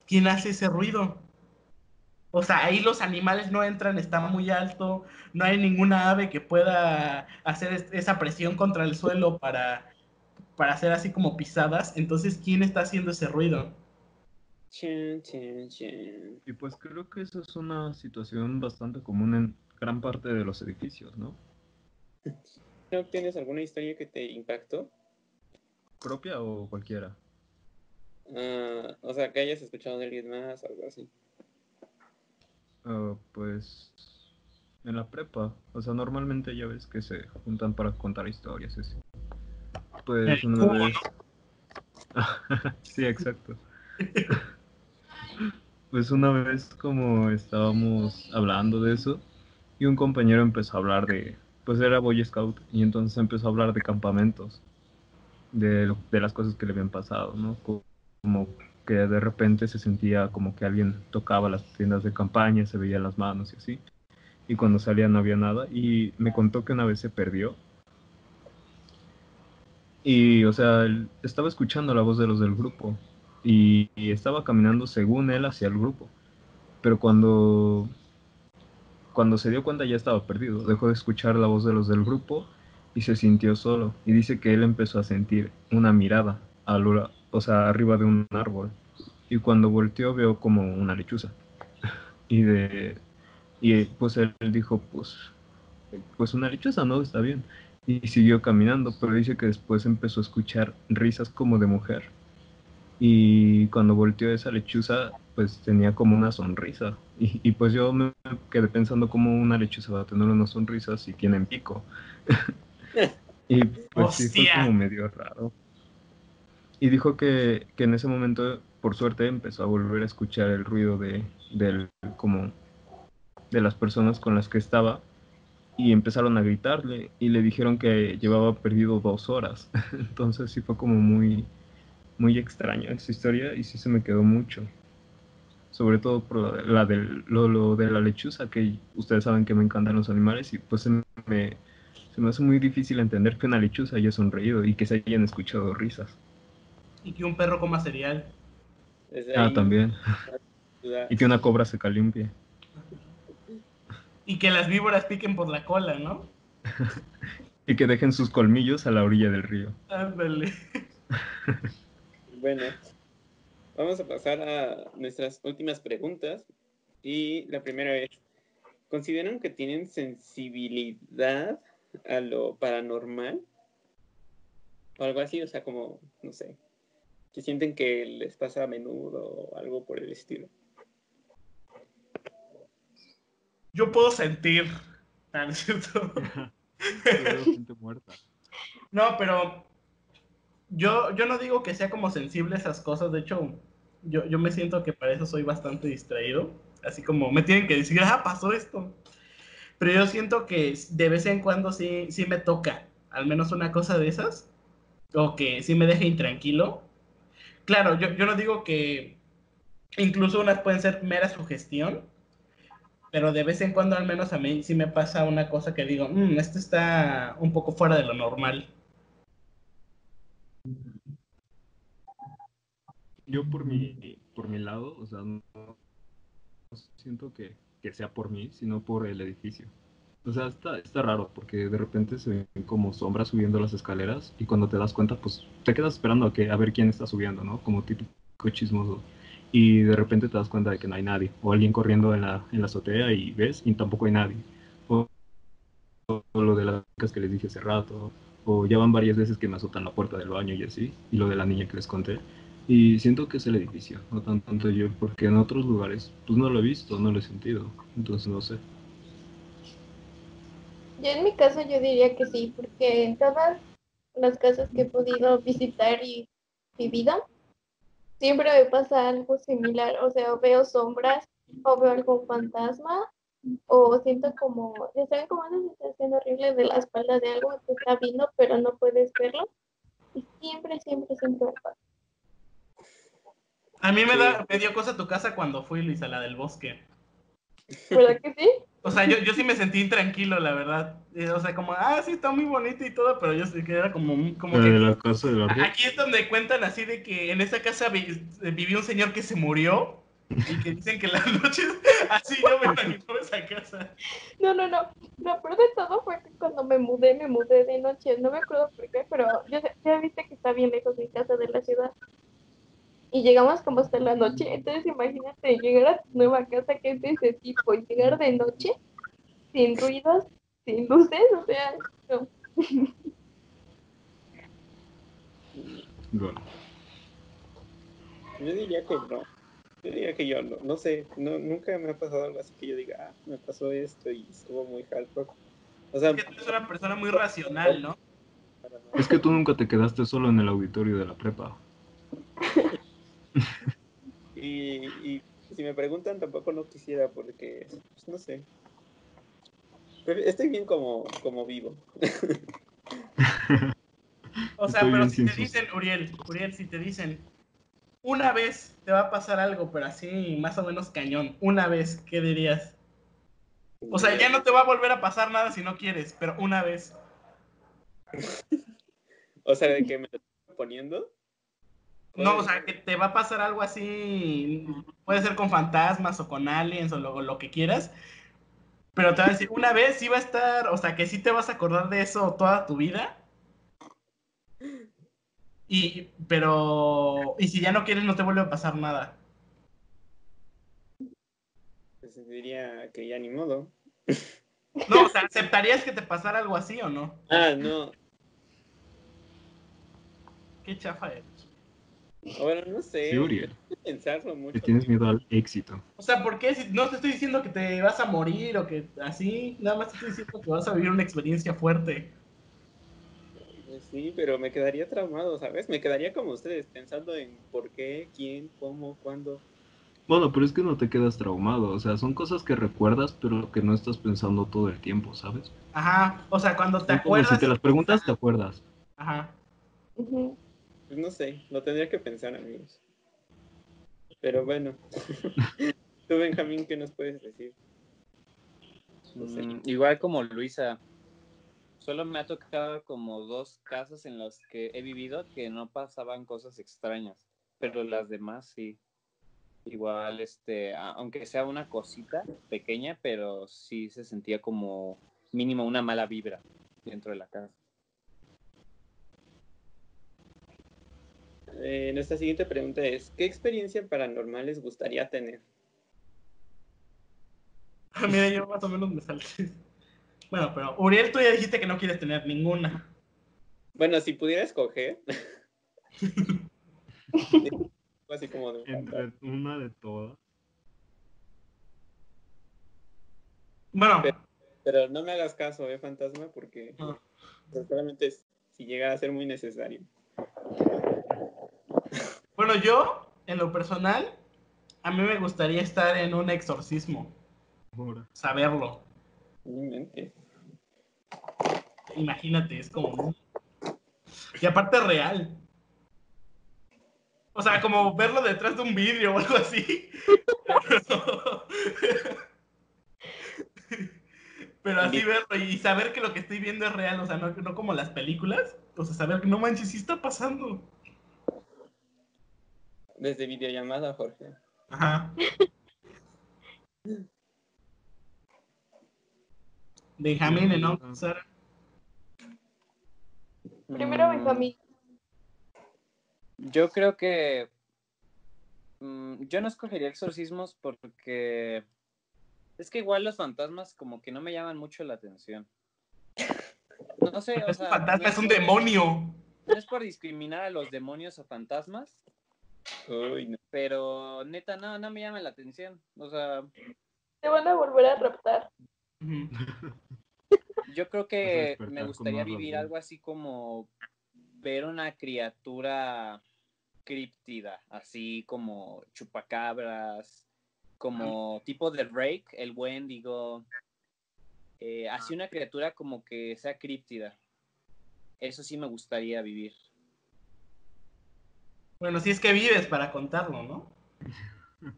¿quién hace ese ruido? O sea, ahí los animales no entran, está muy alto, no hay ninguna ave que pueda hacer esa presión contra el suelo para para hacer así como pisadas. Entonces, ¿quién está haciendo ese ruido? Y pues creo que eso es una situación bastante común en gran parte de los edificios, ¿no? ¿No tienes alguna historia que te impactó? ¿Propia o cualquiera? Ah, o sea, que hayas escuchado de alguien más o algo así. Ah, pues en la prepa, o sea, normalmente ya ves que se juntan para contar historias, así. Pues una vez. <laughs> sí, exacto. <laughs> pues una vez como estábamos hablando de eso y un compañero empezó a hablar de, pues era Boy Scout y entonces empezó a hablar de campamentos, de, de las cosas que le habían pasado, ¿no? Como que de repente se sentía como que alguien tocaba las tiendas de campaña, se veía las manos y así. Y cuando salía no había nada. Y me contó que una vez se perdió y, o sea, estaba escuchando la voz de los del grupo y, estaba caminando según él hacia el grupo. Pero cuando, cuando se dio cuenta ya estaba perdido. Dejó de escuchar la voz de los del grupo y se sintió solo. Y dice que él empezó a sentir una mirada, al, o sea, arriba de un árbol. y cuando volteó veo como una lechuza. y de y pues él dijo, pues pues una lechuza, ¿no? Está bien. Y siguió caminando, pero dice que después empezó a escuchar risas como de mujer. Y cuando volteó esa lechuza, pues tenía como una sonrisa. Y, y pues yo me quedé pensando cómo una lechuza va a tener una sonrisa si tienen pico. <laughs> y pues sí fue como medio raro. Y dijo que, que, en ese momento, por suerte, empezó a volver a escuchar el ruido de, del, como, de las personas con las que estaba y empezaron a gritarle y le dijeron que llevaba perdido dos horas. <laughs> Entonces sí fue como muy, muy extraña esa historia y sí se me quedó mucho. Sobre todo por la, del, lo, de la lechuza, que ustedes saben que me encantan los animales y pues se me, se me hace muy difícil entender que una lechuza haya sonreído y que se hayan escuchado risas. Y que un perro coma cereal. Ah, también. y que una cobra se calimpie. Y que las víboras piquen por la cola, ¿no? <laughs> y que dejen sus colmillos a la orilla del río. Ándale. <laughs> bueno, vamos a pasar a nuestras últimas preguntas. Y la primera es, ¿consideran que tienen sensibilidad a lo paranormal? O algo así, o sea, como, no sé, que sienten que les pasa a menudo o algo por el estilo. yo puedo sentir. Ah, ¿No es cierto? <laughs> no, pero yo, yo no digo que sea como sensible a esas cosas. De hecho, yo, yo me siento que para eso soy bastante distraído. Así como me tienen que decir, ah, pasó esto. Pero yo siento que de vez en cuando sí, sí me toca, al menos una cosa de esas, o que sí me deja intranquilo. Claro, yo, yo no digo que incluso unas pueden ser mera sugestión, pero de vez en cuando al menos a mí sí me pasa una cosa que digo, mmm, esto está un poco fuera de lo normal. Yo por mi, por mi lado, o sea, no, siento que, sea por mí, sino por el edificio. O sea, está, está raro porque de repente se ven como sombras subiendo las escaleras y cuando te das cuenta, pues te quedas esperando a, que, a ver quién está subiendo, ¿no? Como típico chismoso y de repente te das cuenta de que no hay nadie, o alguien corriendo en la, en la azotea y ves y tampoco hay nadie, o, lo de las chicas que les dije hace rato, o ya van varias veces que me azotan la puerta del baño y así, y lo de la niña que les conté, y siento que es el edificio, no tanto yo, porque en otros lugares pues no lo he visto, no lo he sentido, entonces no sé. Yo en mi caso yo diría que sí, porque en todas las casas que he podido visitar y vivido, siempre me pasa algo similar, o sea, veo sombras o veo algún fantasma o siento como, ya saben, como una sensación horrible de la espalda de algo que está viendo pero no puedes verlo y siempre, siempre, siempre pasa. A mí me, da, me dio cosa tu casa cuando fui, Luisa, la del bosque. ¿Verdad que sí? O sea, yo, yo sí me sentí intranquilo, la verdad. O sea, como, ah, sí, está muy bonito y todo, pero yo sí que era como, como que... La casa de la aquí es donde cuentan así de que en esa casa vivió un señor que se murió y que dicen que las <laughs> noches así yo me imagino esa casa. No, no, no. Lo peor de todo fue que cuando me mudé, me mudé de noche. No me acuerdo por qué, pero ya, ya viste que está bien lejos mi casa de la ciudad y llegamos como hasta la noche. Entonces imagínate llegar a tu nueva casa que es de ese tipo y llegar de noche sin ruidos, sin luces, o sea, no. Bueno. Yo diría que no. Yo diría que yo no, no sé, no, nunca me ha pasado algo así que yo diga, ah, me pasó esto y estuvo muy hardcore. O sea, es que tú eres una persona muy racional, ¿no? Es que tú nunca te quedaste solo en el auditorio de la prepa. <laughs> <laughs> y, si me preguntan, tampoco no quisiera porque, pues, no sé. estoy bien como, como vivo. <laughs> o sea, pero si te dicen, Uriel, Uriel, si te dicen, una vez te va a pasar algo, pero así más o menos cañón, una vez, ¿qué dirías? O sea, ya no te va a volver a pasar nada si no quieres, pero una vez. <laughs> o sea, de que me lo estoy poniendo. No, o sea, que te va a pasar algo así, puede ser con fantasmas o con aliens o lo, que quieras, pero te va a decir, una vez sí va a estar, o sea, que sí te vas a acordar de eso toda tu vida. Y, pero, y si ya no quieres, no te vuelve a pasar nada. pues diría que ya ni modo. No, o sea, ¿aceptarías que te pasara algo así o no? Ah, no. Qué chafa eres. Bueno, no sé. Sí, Uriel. pensarlo mucho. Que tienes miedo al éxito. O sea, ¿por qué? Si no te estoy diciendo que te vas a morir o que así, nada más te estoy diciendo que vas a vivir una experiencia fuerte. Pues Sí, pero me quedaría traumado, ¿sabes? Me quedaría como ustedes, pensando en por qué, quién, cómo, cuándo. Bueno, pero es que no te quedas traumado. O sea, son cosas que recuerdas, pero que no estás pensando todo el tiempo, ¿sabes? Ajá, o sea, cuando te Son como acuerdas. si te las preguntas, te acuerdas. Ajá. Ujú. Pues no sé, lo tendría que pensar, amigos. Pero bueno. <laughs> Tú, Benjamín, ¿qué nos puedes decir? No sé. Mm, igual como Luisa, solo me ha tocado como dos casos en los que he vivido que no pasaban cosas extrañas, pero las demás sí. Igual, este, aunque sea una cosita pequeña, pero sí se sentía como mínimo una mala vibra dentro de la casa. Eh, nuestra siguiente pregunta es, ¿qué experiencia paranormal les gustaría tener? Mira, yo más o menos me salté. Bueno, pero Uriel, tú ya dijiste que no quieres tener ninguna. Bueno, si pudiera escoger. <laughs> así como de un Entre una de todas. Bueno, Pero no me hagas caso, eh, fantasma, porque No. solamente es si llega a ser muy necesario. Bueno, yo, en lo personal, a mí me gustaría estar en un exorcismo, saberlo. Imagínate, es como. Y aparte real. O sea, como verlo detrás de un vidrio o algo así. <laughs> Pero así verlo y saber que lo que estoy viendo es real, o sea, no, no como las películas. O sea, saber que no manches, sí está pasando. Desde videollamada, Jorge. Ajá. <laughs> Benjamín, ¿no? Sara. Primero Mm, Benjamín. Yo creo que mm, yo no escogería exorcismos porque es que igual los fantasmas como que no me llaman mucho la atención. No sé, o Es sea, un fantasma, no es un por- demonio. No es por discriminar a los demonios o fantasmas, Uy, no. pero neta no, no me llama la atención. O sea, Te van a volver a raptar. Yo creo que me gustaría vivir algo así como ver una criatura críptida, así como chupacabras, como tipo de Drake, el Wendigo, eh, así una criatura como que sea críptida. Eso sí me gustaría vivir. Bueno, si es que vives para contarlo, ¿no? <laughs>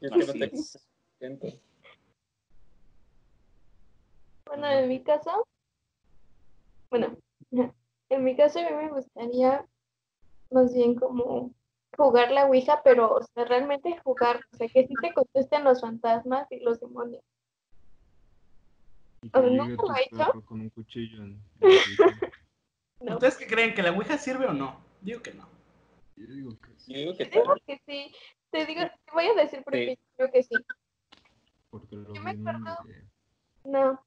Es que no Así te es. siento. Bueno, en mi caso, bueno, <laughs> en mi caso a mí me gustaría más bien como jugar la Ouija, pero o sea, realmente jugar, o sea, que sí te contesten los fantasmas y los demonios. Y que ¿nunca lo ha hecho? con un cuchillo en el. <laughs> No. ¿Ustedes qué creen? ¿Que la Ouija sirve o no? Digo que no. Yo digo que sí, Yo digo que Te digo tal. que sí, te digo, te voy a decir porque Sí. yo creo que sí. porque lo Yo me acuerdo- de... No,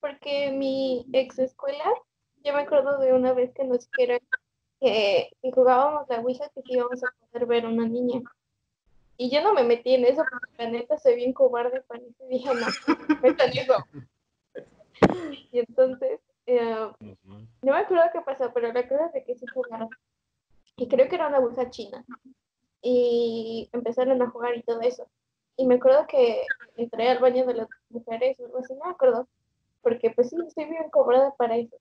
porque mi ex escuela, yo me acuerdo de una vez que nos dijeron que, jugábamos la Ouija que sí íbamos a poder ver una niña. Y yo no me metí en eso porque la neta soy bien cobarde para eso. Dije, no, me eso. Y entonces, eh, no me acuerdo qué pasó, pero recuerdo de que sí jugaron. Y creo que era una Ouija china. Y empezaron a jugar y todo eso. Y me acuerdo que entré al baño de las mujeres o algo así, no me acuerdo. Porque pues sí, estoy bien cobrada para eso.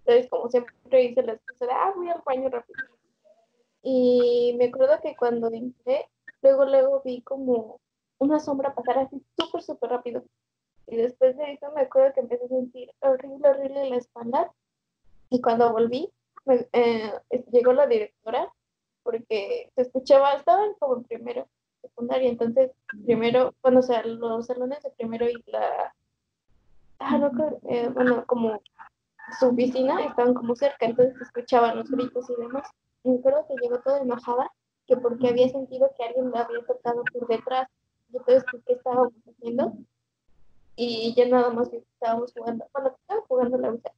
Entonces, como siempre hice las cosas de, ah, voy al baño rápido. Y me acuerdo que cuando entré, luego, luego vi como una sombra pasar así súper, súper rápido. Y después de eso me acuerdo que empecé a sentir horrible, horrible la espalda. Y cuando volví, me- eh, llegó la directora porque se escuchaba, estaban como en primero, secundaria, entonces primero, bueno, o sea, los salones de primero y la, ah, no, eh, bueno, como su oficina estaban como cerca, entonces se escuchaban los gritos y demás. Y me acuerdo que llegó toda enojada, que porque había sentido que alguien la había tocado por detrás, y entonces, ¿por qué estábamos haciendo. Y ya nada más estábamos jugando, bueno, que estaba jugando la Ouija.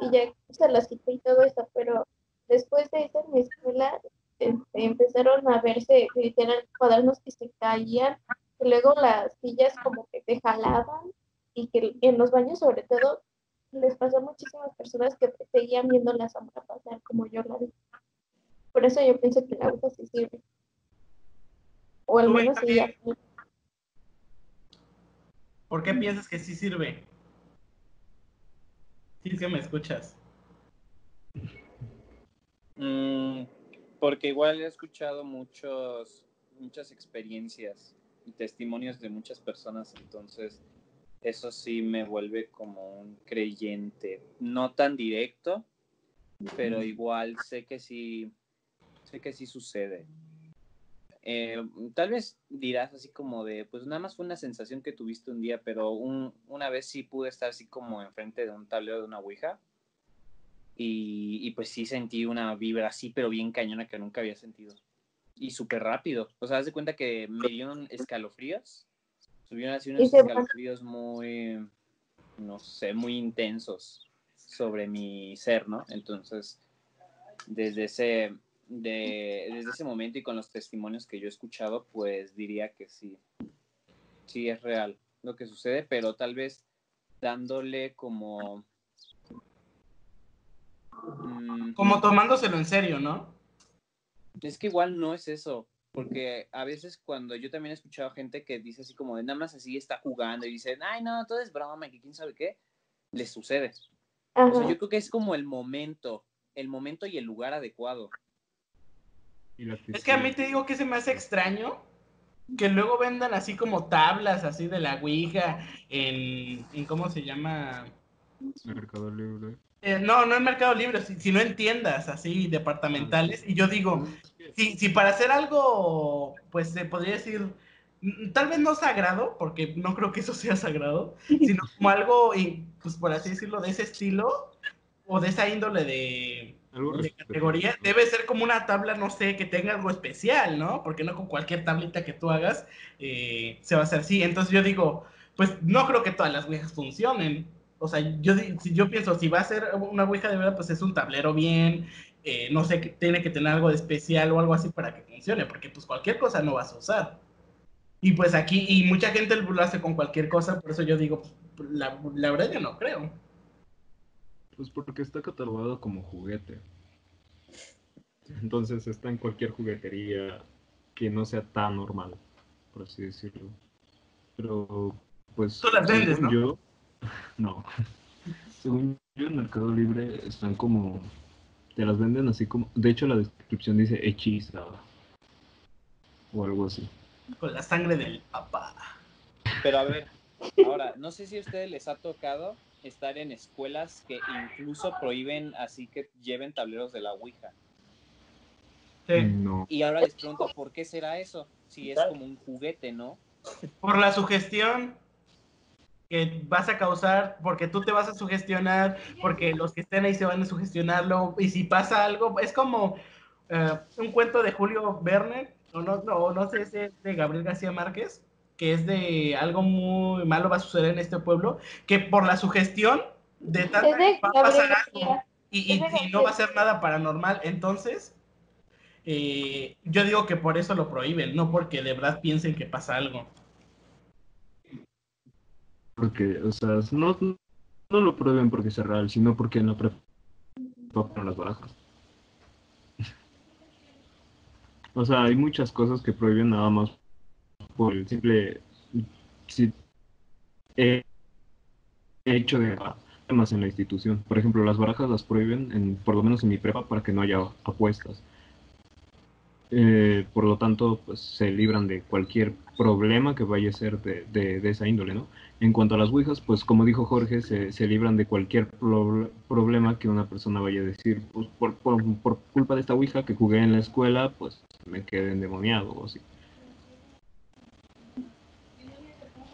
Y ya se las quité y todo eso, pero después de eso en mi escuela este, empezaron a verse literal cuadernos que se caían, que luego las sillas como que te jalaban y que en los baños sobre todo les pasó a muchísimas personas que seguían viendo la sombra pasar como yo la vi. Por eso yo pienso que la Ouija sí sirve. O al menos sí. ¿Por qué piensas que sí sirve? Sí, me escuchas. Mm, porque igual he escuchado muchos, muchas experiencias y testimonios de muchas personas, entonces eso sí me vuelve como un creyente, no tan directo, pero igual sé que sí, sé que sí sucede. Eh, tal vez dirás así como de, pues nada más fue una sensación que tuviste un día, pero un- una vez sí pude estar así como enfrente de un tablero de una ouija y, y pues sí sentí una vibra así, pero bien cañona que nunca había sentido. Y súper rápido. O sea, haz de cuenta que me dieron escalofríos. Subieron así unos escalofríos muy, no sé, muy intensos sobre mi ser, ¿no? Entonces, desde ese, de, desde ese momento y con los testimonios que yo he escuchado, pues diría que sí. Sí es real lo que sucede, pero tal vez dándole como... mm, Como tomándoselo en serio, ¿no? es que igual no es eso, porque a veces cuando yo también he escuchado gente que dice así como de nada más así está jugando y dicen, ay no, todo es broma, que quién sabe qué, les sucede. O sea, Ajá. yo creo que es como el momento, el momento y el lugar adecuado. Y Es que a mí te digo que se me hace extraño que luego vendan así como tablas así de la Ouija en, en ¿cómo se llama? Mercado Libre. Eh, no, no en Mercado Libre, si- sino en tiendas así departamentales. Y yo digo, si, si para hacer algo, pues se podría decir, mm, tal vez no sagrado, porque no creo que eso sea sagrado, sino como algo, y, pues por así decirlo, de ese estilo o de esa índole de, de categoría, debe ser como una tabla, no sé, que tenga algo especial, ¿no? Porque no con cualquier tablita que tú hagas eh, se va a hacer así. Entonces yo digo, pues no creo que todas las ouijas funcionen. O sea, yo, si yo pienso, si va a ser una ouija de verdad, pues es un tablero bien, eh, no sé, que tiene que tener algo de especial o algo así para que funcione, porque pues cualquier cosa no vas a usar. Y pues aquí, y mucha gente lo hace con cualquier cosa, por eso yo digo, pues, la, la verdad yo no creo. Pues porque está catalogado como juguete. Entonces está en cualquier juguetería que no sea tan normal, por así decirlo. Pero, pues. Tú las vendes, según ¿no? Yo, <laughs> no. Según yo, en Mercado Libre están como. Te las venden así como. De hecho, la descripción dice hechiza. O algo así. Con la sangre del papá. Pero a ver, ahora, no sé si a ustedes les ha tocado estar en escuelas que incluso prohíben así que lleven tableros de la Ouija. Sí. No. Y ahora les pregunto, ¿por qué será eso? Si es como un juguete, ¿no? Por la sugestión que vas a causar, porque tú te vas a sugestionar, porque los que estén ahí se van a sugestionar luego, y si pasa algo, es como eh, un cuento de Julio Verne, o no, no, no sé si es de Gabriel García Márquez, que es de algo muy malo va a suceder en este pueblo, que por la sugestión de tanta Es de va a pasar algo y, Es no va a ser nada paranormal, entonces eh, yo digo que por eso lo prohíben, no porque de verdad piensen que pasa algo. Porque, o sea, no, no lo prueben porque sea real, sino porque en la prepa ponen las barajas. <laughs> O sea, hay muchas cosas que prohíben nada más por el simple si- eh, hecho de temas en la institución. Por ejemplo, las barajas las prohíben, en, por lo menos en mi prepa, para que no haya apuestas. Eh, por lo tanto, pues se libran de cualquier problema que vaya a ser de, de- de esa índole, ¿no? En cuanto a las ouijas, pues como dijo Jorge, se, se libran de cualquier pro- problema que una persona vaya a decir, pues por, por, por culpa de esta ouija que jugué en la escuela, pues me quedé endemoniado o así.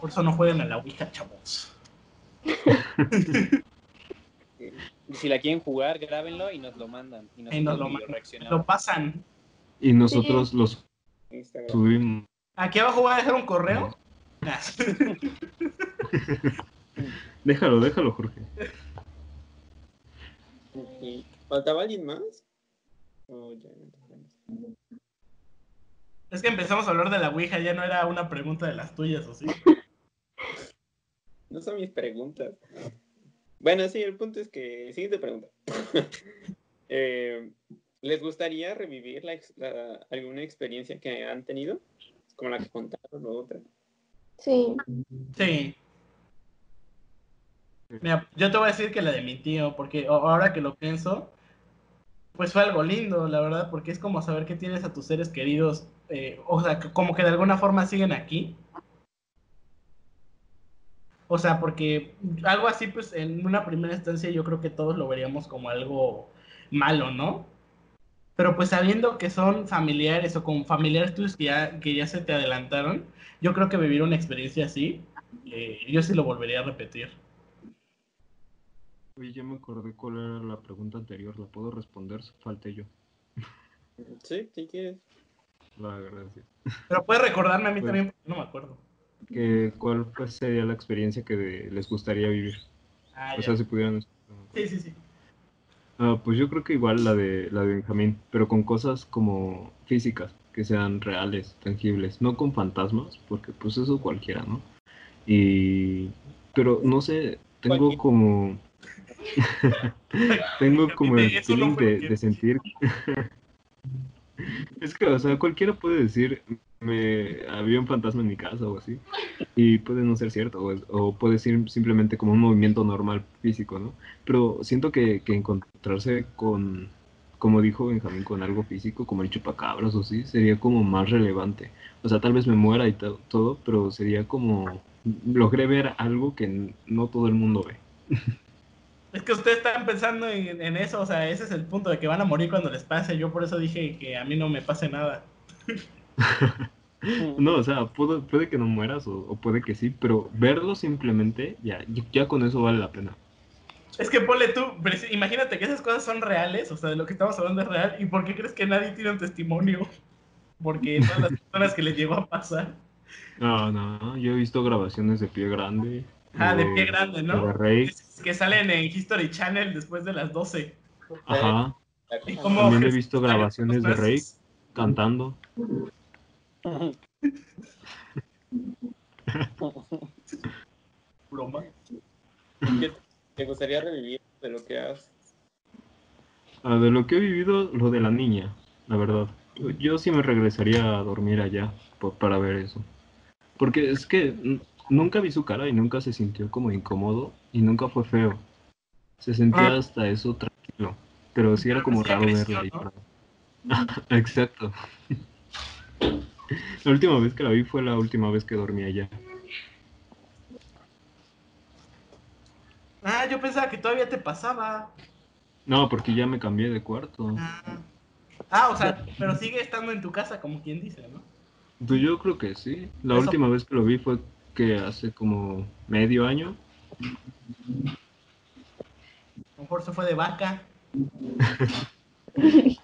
Por eso no jueguen a la Ouija, chavos. Y <laughs> si la quieren jugar, grábenlo y nos lo mandan. Y nosotros Y nos lo mandan. Lo pasan. Y nosotros los Instagram. subimos. Aquí abajo voy a dejar un correo <laughs> Déjalo, déjalo, Jorge. ¿Faltaba alguien más? Oh, ya. Es que empezamos a hablar de la Ouija, ya no era una pregunta de las tuyas, ¿o sí? No son mis preguntas. Bueno, sí, el punto es que. Siguiente pregunta. <laughs> Eh, ¿Les gustaría revivir la ex- la- alguna experiencia que han tenido? Como la que contaron o otra. Sí. Sí. Mira, yo te voy a decir que la de mi tío, porque ahora que lo pienso, pues fue algo lindo, la verdad, porque es como saber que tienes a tus seres queridos, eh, o sea, como que de alguna forma siguen aquí. O sea, porque algo así, pues en una primera instancia yo creo que todos lo veríamos como algo malo, ¿no? Pero pues sabiendo que son familiares o con familiares tuyos que ya, que ya se te adelantaron, yo creo que vivir una experiencia así, eh, yo sí lo volvería a repetir. Oye, ya me acordé cuál era la pregunta anterior. ¿La puedo responder? Falté yo. Sí, si quieres. La gracias. Pero puedes recordarme a mí Pues- también, porque no me acuerdo. Que, ¿Cuál sería la experiencia que les gustaría vivir? Ah, O ya. sea, si pudieran... Sí, sí, sí. Ah, pues yo creo que igual la de la de Benjamín, pero con cosas como físicas, que sean reales, tangibles, no con fantasmas, porque pues eso cualquiera, ¿no? Y pero no sé, tengo como <laughs> tengo como el feeling de sentir <laughs> es que, o sea, cualquiera puede decir me había un fantasma en mi casa o así y puede no ser cierto o, o puede ser simplemente como un movimiento normal físico, ¿no? Pero siento que, que encontrarse con, como dijo Benjamín, con algo físico, como el chupacabras o así, sería como más relevante. O sea, tal vez me muera y to- todo, pero sería como, logré ver algo que no todo el mundo ve. <laughs> Es que ustedes están pensando en, en eso, o sea, ese es el punto de que van a morir cuando les pase. Yo por eso dije que a mí no me pase nada. <laughs> No, o sea, puede, puede que no mueras o, o puede que sí, pero verlo simplemente, ya, ya con eso vale la pena. Es que ponle tú, imagínate que esas cosas son reales, o sea, de lo que estamos hablando es real. ¿Y por qué crees que nadie tiene un testimonio? Porque todas las personas que les llegó a pasar. No, no, yo he visto grabaciones de pie grande. Ah, de o- pie grande, ¿no? De. Que salen en History Channel después de las 12. Ajá. También he visto grabaciones de Rey cantando. Broma. ¿Qué te gustaría revivir de lo que has? Ah, de lo que he vivido, lo de la niña, la verdad. Yo, yo sí me regresaría a dormir allá por- para ver eso. Porque es que nunca vi su cara y nunca se sintió como incómodo y nunca fue feo. Se sentía Ah. hasta eso tranquilo. Pero sí era como raro verla ahí. ¿no? <laughs> Exacto. La última vez que la vi fue la última vez que dormí allá. Ah, yo pensaba que todavía te pasaba. No, porque ya me cambié de cuarto. Ah. Ah, o sea, pero sigue estando en tu casa, como quien dice, ¿no? Pues yo creo que sí. La Eso- última vez que lo vi fue que hace como medio año. A lo mejor se fue de vaca. <laughs>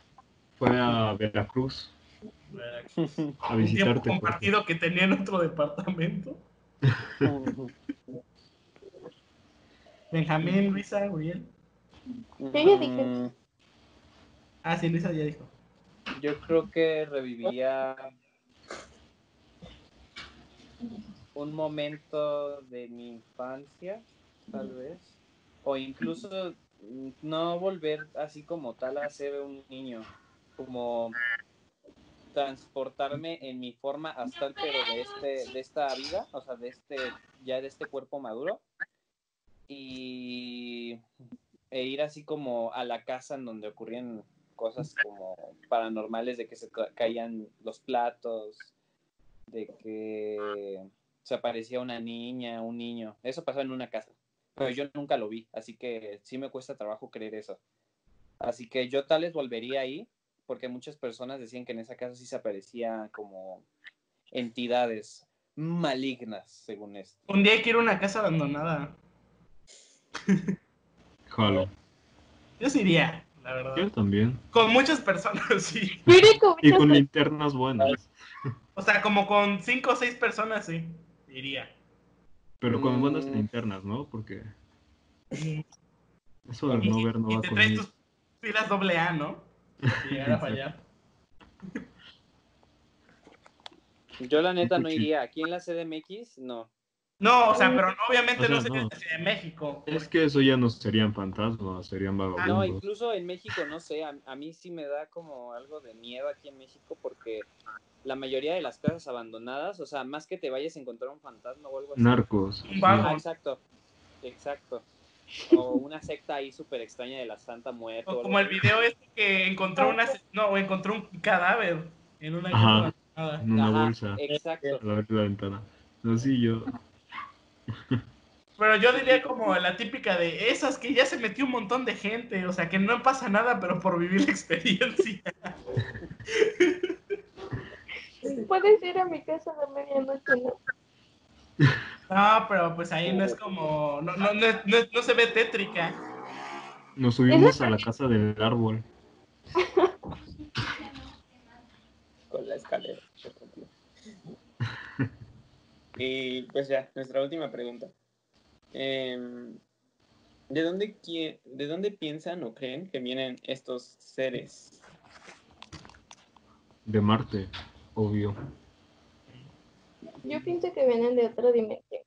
Fue a Veracruz a Un tiempo visitarte. compartido que tenía en otro departamento. <laughs> Benjamín, Luisa, Uriel. Yo ya dije. Ah, sí, Luisa ya dijo. Yo creo que reviviría un momento de mi infancia, tal vez. O incluso mm, no volver así como tal a ser un niño. Como transportarme en mi forma astral, pero de este, de esta vida, o sea, de este, ya de este cuerpo maduro. Y e ir así como a la casa en donde ocurrían cosas como paranormales de que se ca- caían los platos, de que se aparecía una niña, un niño. Eso pasó en una casa, pero yo nunca lo vi, así que sí me cuesta trabajo creer eso. Así que yo tal vez volvería ahí, porque muchas personas decían que en esa casa sí se aparecía como entidades malignas, según esto. Un día hay que ir a una casa abandonada. <laughs> Jalo. Yo sí iría, la verdad. Yo también. Con muchas personas, <laughs> sí. Con Y con linternas buenas. O sea, como con cinco o seis personas, sí. iría. Pero con buenas Mm. linternas, ¿no? Porque eso de no ver no y va te traes tus pilas doble A, ¿no? Si llegara a fallar. Yo la neta no iría. Aquí en la CDMX, no. No, o sea, pero obviamente O sea, no sería no. de México. Es que eso ya no serían fantasmas, serían No, vagabundos. incluso en México, no sé, a, a mí sí me da como algo de miedo aquí en México porque la mayoría de las casas abandonadas, o sea, más que te vayas a encontrar un fantasma o algo así. Narcos. Un vago. Ah, exacto, exacto. O una secta ahí súper extraña de la Santa Muerte. O como el video este que encontró una no, o encontró un cadáver en una Ajá. casa. En una Ajá, bolsa. Exacto. A la, la ventana. No, sí, yo. Pero yo diría como la típica de esas que ya se metió un montón de gente, o sea que no pasa nada, pero por vivir la experiencia. Puedes ir a mi casa de medianoche, ¿no? No, pero pues ahí no es como, no, no, no, no, no se ve tétrica. Nos subimos a la casa del árbol. <laughs> con la escalera. y pues ya, nuestra última pregunta. Em, ¿de, dónde ¿De dónde piensan o creen que vienen estos seres? De Marte, obvio. Yo pienso que vienen de otra dimensión.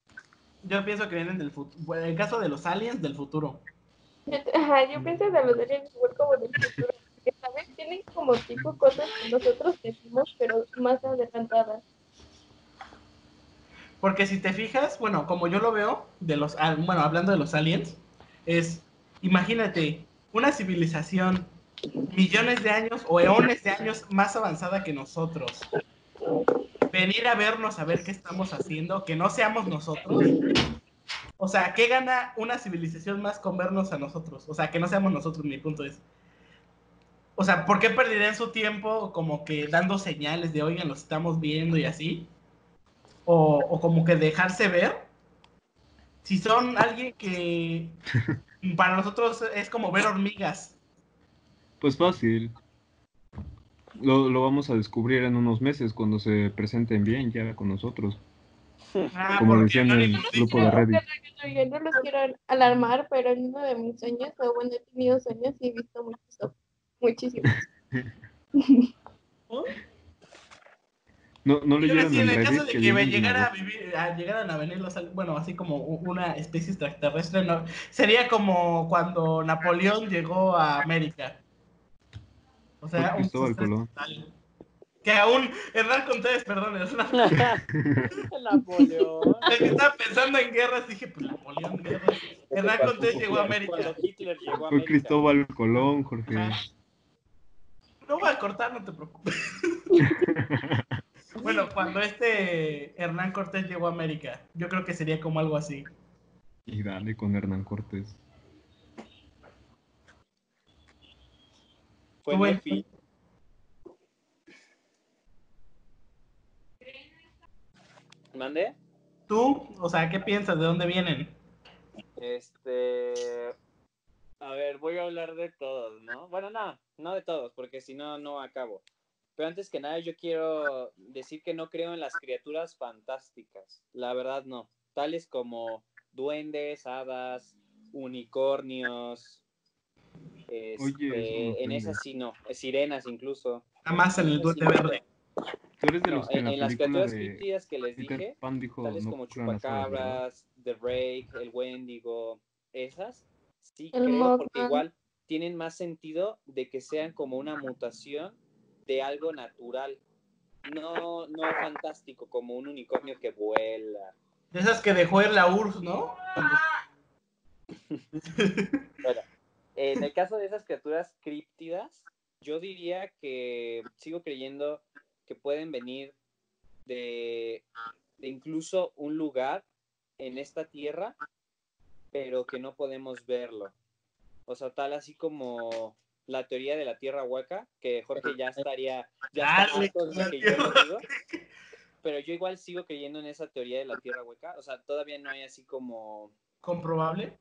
Yo pienso que vienen del futuro, en el caso de los aliens, del futuro. Yo, ajá, yo pienso de los aliens igual como del futuro. Porque, ¿sabes? Tienen como tipo cosas que nosotros decimos, pero más adelantadas. Porque si te fijas, bueno, como yo lo veo, de los, bueno, hablando de los aliens, es, imagínate, una civilización millones de años o eones de años más avanzada que nosotros. Venir a vernos a ver qué estamos haciendo, que no seamos nosotros. O sea, ¿qué gana una civilización más con vernos a nosotros? O sea, que no seamos nosotros, mi punto es. O sea, ¿por qué perderían su tiempo como que dando señales de, oigan, los estamos viendo y así? o, o como que dejarse ver. Si son alguien que <laughs> para nosotros es como ver hormigas. Pues fácil. Lo, lo vamos a descubrir en unos meses cuando se presenten bien ya con nosotros. Ah, Como decían en Anónimo el grupo de Reddit. Yo no los quiero alarmar, pero en uno de mis sueños, o bueno, he tenido sueños y he visto muchos, muchísimos. No, no Yo leyeron sí, en en el caso Reddit de que que vienen llegara a vivir, a llegaran a venir los bueno, así como una especie extraterrestre, no, sería como cuando Napoleón llegó a América. O sea, un Cristóbal Colón. total. Que aún, Hernán Cortés, perdón, Hernán <laughs> Napoleón. Es que estaba pensando en guerras, dije, pues Napoleón, guerras. Hernán Cortés llegó a América. Cuando Hitler llegó a Fue. Cristóbal Colón, Jorge. Ajá. No voy a cortar, no te preocupes. <laughs> bueno, cuando este Hernán Cortés llegó a América, yo creo que sería como algo así. Y dale con Hernán Cortés. Fue Bueno. Nefi. ¿Mande? ¿Tú? O sea, ¿qué piensas? ¿De dónde vienen? Este. A ver, voy a hablar de todos, ¿no? Bueno, no, no de todos, porque si no, no acabo. Pero antes que nada, yo quiero decir que no creo en las criaturas fantásticas. La verdad, no. Tales como duendes, hadas, unicornios. Este, Oye, en esas sí no. Sirenas incluso. Nada más en el duende Sí, verde. Tú eres de No, los que en, en en la las criaturas críptidas que les Peter dije, Pan dijo tales no como en chupacabras, The Rake, el Wendigo, esas, sí El creo porque igual tienen más sentido de que sean como una mutación de algo natural, no, no fantástico, como un unicornio que vuela. De esas que dejó ir la URSS, ¿no? Cuando- <laughs> Bueno, en caso de esas criaturas críptidas, yo diría que sigo creyendo que pueden venir de, de incluso un lugar en esta tierra, pero que no podemos verlo. O sea, tal así como la teoría de la tierra hueca, que Jorge ya estaría, ya está que yo lo digo. Pero yo igual sigo creyendo en esa teoría de la tierra hueca. O sea, todavía no hay así como Comprobable.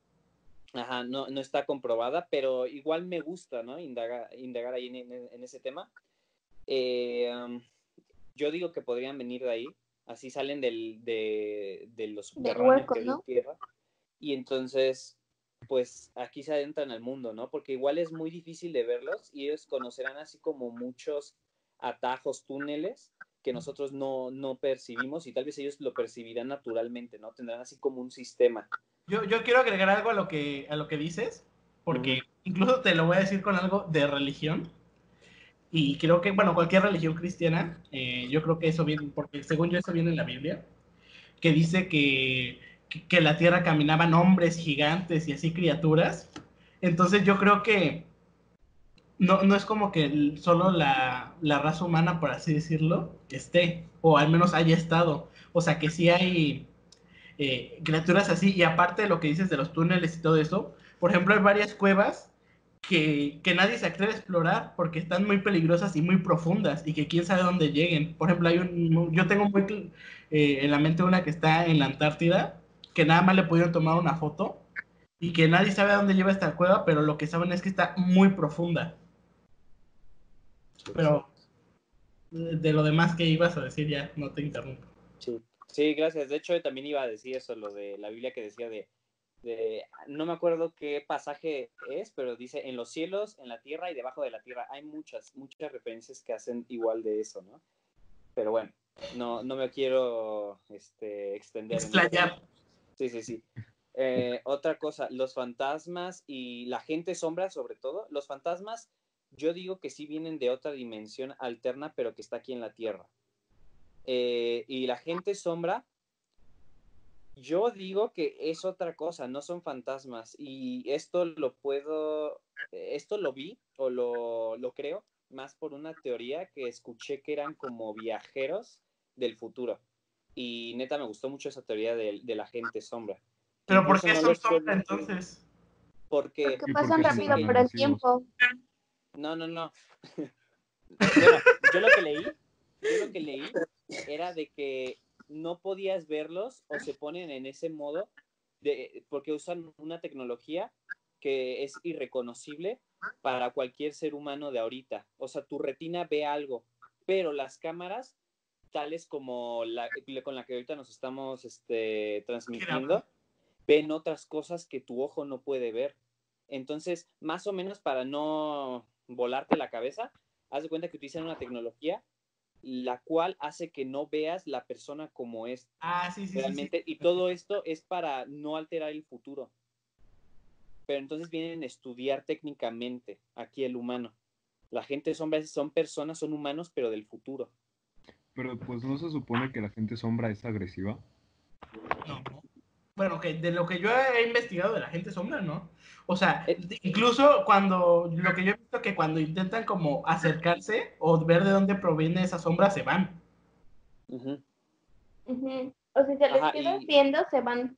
Ajá, no, no está comprobada, pero igual me gusta, ¿no? Indagar, indagar ahí en, en- en ese tema. Eh, um, yo digo que podrían venir de ahí, así salen del, de, de los subterráneos hay ¿no? tierra, y entonces, pues aquí se adentran al mundo, ¿no? Porque igual es muy difícil de verlos y ellos conocerán así como muchos atajos, túneles que nosotros no, no percibimos y tal vez ellos lo percibirán naturalmente, ¿no? Tendrán así como un sistema. Yo, yo quiero agregar algo a lo que, a lo que dices, porque incluso te lo voy a decir con algo de religión. Y creo que, bueno, cualquier religión cristiana, eh, yo creo que eso viene, porque según yo eso viene en la Biblia, que dice que, que, que la tierra caminaban hombres gigantes y así criaturas. Entonces yo creo que no, no es como que solo la, la raza humana, por así decirlo, esté, o al menos haya estado. O sea que sí hay eh, criaturas así, y aparte de lo que dices de los túneles y todo eso, por ejemplo, hay varias cuevas que, que nadie se atreve a explorar porque están muy peligrosas y muy profundas y que quién sabe dónde lleguen. Por ejemplo, hay un, yo tengo muy eh, en la mente una que está en la Antártida, que nada más le pudieron tomar una foto y que nadie sabe a dónde lleva esta cueva, pero lo que saben es que está muy profunda. Pero de lo demás que ibas a decir ya, no te interrumpo. Sí. Sí, gracias. De hecho, también iba a decir eso, lo de la Biblia que decía de, de, no me acuerdo qué pasaje es, pero dice en los cielos, en la tierra y debajo de la tierra. Hay muchas, muchas referencias que hacen igual de eso, ¿no? Pero bueno, no, no me quiero este, extender. Explayar. Sí, sí, sí. Eh, otra cosa, los fantasmas y la gente sombra, sobre todo, los fantasmas, yo digo que sí vienen de otra dimensión alterna, pero que está aquí en la Tierra. Eh, y la gente sombra, yo digo que es otra cosa, no son fantasmas. Y esto lo puedo, esto lo vi o lo, lo creo más por una teoría que escuché que eran como viajeros del futuro. Y neta me gustó mucho esa teoría de, de la gente sombra. Pero ¿por qué no son sombra entonces? Porque, Porque ¿Y pasan rápido por el tiempo. no, no, no. <laughs> bueno, yo lo que leí, yo lo que leí era de que no podías verlos o se ponen en ese modo de, porque usan una tecnología que es irreconocible para cualquier ser humano de ahorita. O sea, tu retina ve algo, pero las cámaras, tales como la con la que ahorita nos estamos este, transmitiendo, ven otras cosas que tu ojo no puede ver. Entonces, más o menos para no volarte la cabeza, haz de cuenta que utilizan una tecnología la cual hace que no veas la persona como es Ah, sí, sí, sí, sí. realmente. Y todo esto es para no alterar el futuro. Pero entonces vienen a estudiar técnicamente aquí el humano. La gente sombra son personas, son humanos, pero del futuro. Pero pues no se supone que la gente sombra es agresiva. No. Bueno, que de lo que yo he investigado de la gente sombra, ¿no? O sea, Eh, incluso cuando, lo que yo que cuando intentan como acercarse o ver de dónde proviene esa sombra, se van. O si se les Ajá, quedan y- viendo, se van.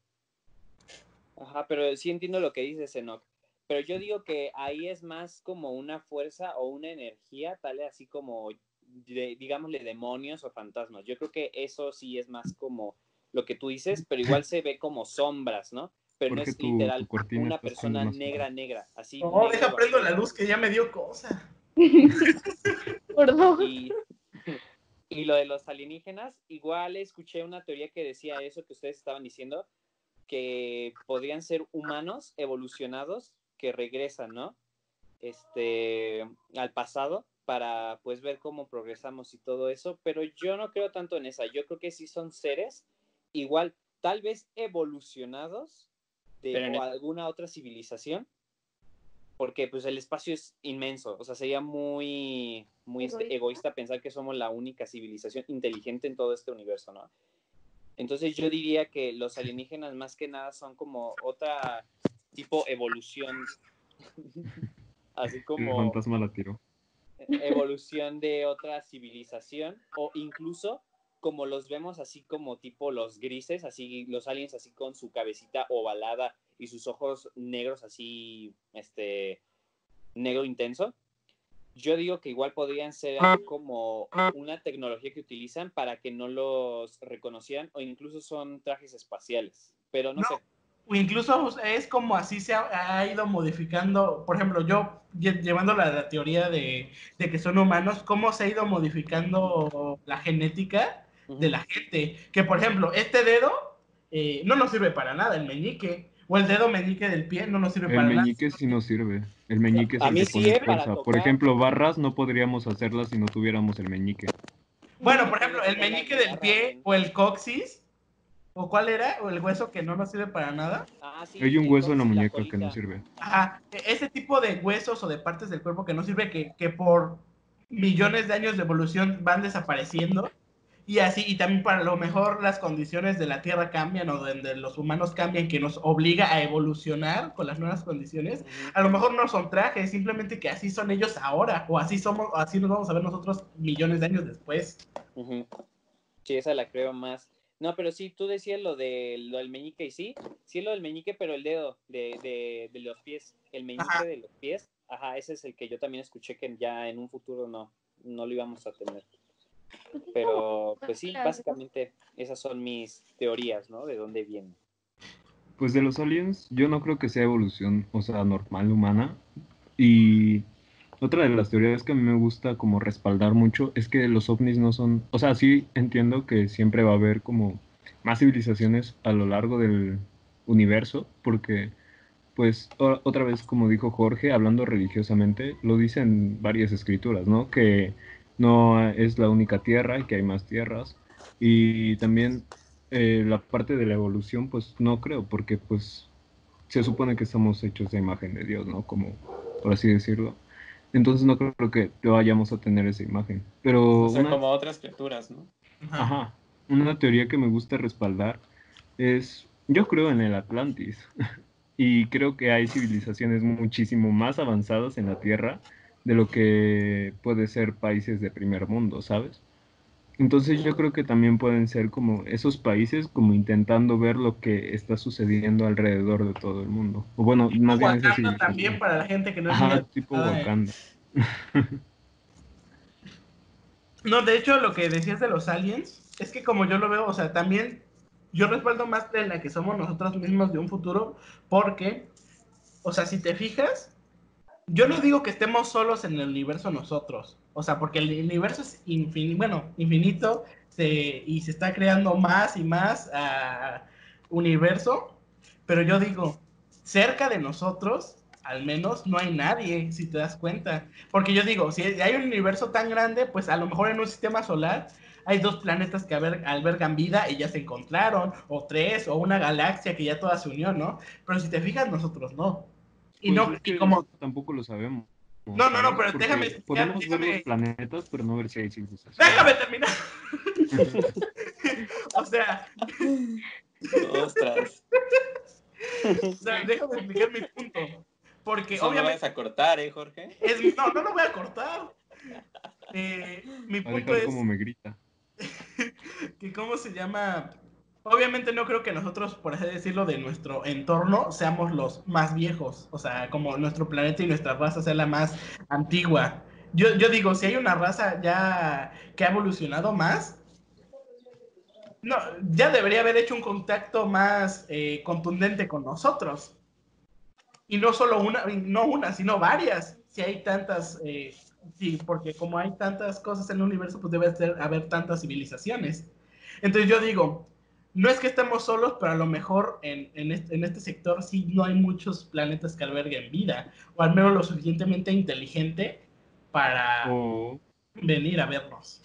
Ajá, pero sí entiendo lo que dices, Enoch. Pero yo digo que ahí es más como una fuerza o una energía, tal así como, de- digámosle, demonios o fantasmas. Yo creo que eso sí es más como lo que tú dices, pero igual se ve como sombras, ¿no? Pero no Porque es tu- literal tu una persona negra, negra, así. No, negro deja prendo la luz que ya me dio cosa. <laughs> Por dos. Y, y lo de los alienígenas, igual escuché una teoría que decía eso que ustedes estaban diciendo, que podrían ser humanos evolucionados que regresan, ¿no? Este, al pasado para pues ver cómo progresamos y todo eso, pero yo no creo tanto en esa, yo creo que sí son seres igual, tal vez evolucionados de Pero o alguna otra civilización, porque pues el espacio es inmenso, o sea, sería muy, muy este, Egoísta. pensar que somos la única civilización inteligente en todo este universo, ¿no? Entonces yo diría que los alienígenas más que nada son como otra tipo evolución, <laughs> así El como fantasma la tiró. evolución de otra civilización o incluso como los vemos así como tipo los grises, así los aliens así con su cabecita ovalada y sus ojos negros así, este, negro intenso. Yo digo que igual podrían ser como una tecnología que utilizan para que no los reconocieran o incluso son trajes espaciales, pero no, No. sé. O incluso es como así se ha, ha ido modificando, por ejemplo, yo lle- llevando la, la teoría de, de que son humanos, cómo se ha ido modificando la genética de la gente. Que por ejemplo, este dedo eh, no nos sirve para nada, el meñique. O el dedo meñique del pie no nos sirve El para nada. meñique sí nos sirve. El meñique es A el mí que sí, pone ¿eh? Por ejemplo, barras no podríamos hacerlas si no tuviéramos el meñique. Bueno, por ejemplo, el meñique del pie o el coxis. ¿O cuál era? ¿O el hueso que no nos sirve para nada? Ah, sí, Hay un hueso en la muñeca que no sirve. Ajá, e- ese tipo de huesos o de partes del cuerpo que no sirve, que, que por millones de años de evolución van desapareciendo. Y así, y también para lo mejor las condiciones de la Tierra cambian o donde los humanos cambian, que nos obliga a evolucionar con las nuevas condiciones. A lo mejor no son trajes, simplemente que así son ellos ahora, o así somos, o así nos vamos a ver nosotros millones de años después. Sí, esa la creo más. No, pero sí, tú decías lo, de, lo del meñique y sí, sí lo del meñique, pero el dedo de, de, de los pies, el meñique Ajá. de los pies, ajá, ese es el que yo también escuché que ya en un futuro no, no lo íbamos a tener. Pero, pues sí, básicamente esas son mis teorías, ¿no? De dónde vienen. Pues de los aliens, yo no creo que sea evolución, o sea, normal humana. Y otra de las teorías que a mí me gusta como respaldar mucho es que los ovnis no son, o sea, sí entiendo que siempre va a haber como más civilizaciones a lo largo del universo, porque pues o- otra vez como dijo Jorge, hablando religiosamente, lo dicen varias escrituras, ¿no? Que no es la única tierra y que hay más tierras. Y también eh, la parte de la evolución, pues no creo, porque pues se supone que estamos hechos de imagen de Dios, ¿no? Como por así decirlo. Entonces no creo que vayamos a tener esa imagen. Pero O sea, una- como otras criaturas, ¿no? Ajá. Una teoría que me gusta respaldar es, yo creo en el Atlantis <laughs> y creo que hay civilizaciones muchísimo más avanzadas en la Tierra de lo que puede ser países de primer mundo, ¿sabes? Entonces yo creo que también pueden ser como esos países como intentando ver lo que está sucediendo alrededor de todo el mundo. O bueno, más bien civilización. también para la gente que no es Ajá, muy tipo Wakanda. <laughs> No, de hecho, lo que decías de los aliens, es que como yo lo veo, o sea, también yo respaldo más de la que somos nosotros mismos de un futuro, porque, o sea, si te fijas, yo no digo que estemos solos en el universo nosotros, o sea, porque el universo es infinito, bueno, infinito, se- y se está creando más y más ah, universo, pero yo digo, cerca de nosotros, al menos no hay nadie, si te das cuenta. Porque yo digo, si hay un universo tan grande, pues a lo mejor en un sistema solar hay dos planetas que alber- albergan vida y ya se encontraron, o tres, o una galaxia que ya toda se unió, ¿no? Pero si te fijas, nosotros no. Y Pues no, es y que como, tampoco lo sabemos. No, no, no, pero déjame Podemos déjame- ver los planetas, pero no ver si hay civilización. déjame terminar. <laughs> o sea, Ostras. o sea, déjame explicar mi punto. Porque Eso no obviamente vas a cortar, ¿eh, Jorge? es, no, no lo voy a cortar. Eh, mi a punto dejar es como me grita. <laughs> que cómo se llama. Obviamente no creo que nosotros, por así decirlo, de nuestro entorno seamos los más viejos. O sea, como nuestro planeta y nuestra raza sea la más antigua. Yo, yo digo, si hay una raza ya que ha evolucionado más, no, ya debería haber hecho un contacto más eh, contundente con nosotros. Y no solo una, no una, sino varias. Si hay tantas, eh, sí, porque como hay tantas cosas en el universo, pues debe ser- haber tantas civilizaciones. Entonces yo digo, no es que estemos solos, pero a lo mejor en, en este, en este sector sí no hay muchos planetas que alberguen vida, o al menos lo suficientemente inteligente para O, venir a vernos.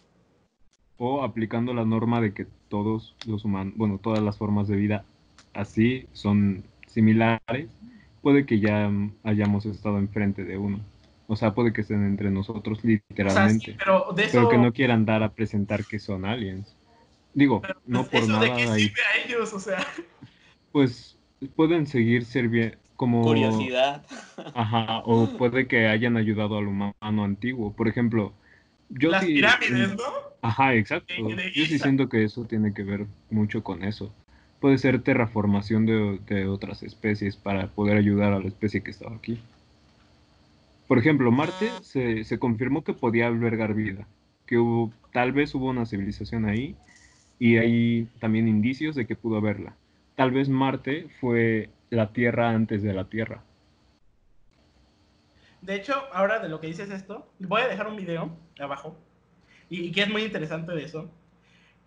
o aplicando la norma de que todos los humanos, bueno, todas las formas de vida así son similares, puede que ya hayamos estado enfrente de uno. O sea, puede que estén entre nosotros O sea, sí, literalmente, pero de eso, pero que no quieran dar a presentar que son aliens. Digo, pero, no pues, por eso de nada qué ahí, sirve a ellos, o sea, pues pueden seguir servir como Curiosidad. Ajá, o <laughs> puede que hayan ayudado al humano antiguo. Por ejemplo, yo las sí. pirámides, ¿no? Ajá, exacto. de- de Yo sí siento que eso tiene que ver mucho con eso. Puede ser terraformación de, de otras especies para poder ayudar a la especie que estaba aquí. Por ejemplo, Marte se, se confirmó que podía albergar vida, que hubo, tal vez hubo una civilización ahí y hay también indicios de que pudo haberla. Tal vez Marte fue la Tierra antes de la Tierra. De hecho, ahora de lo que dices esto, voy a dejar un video abajo y, y que es muy interesante de eso.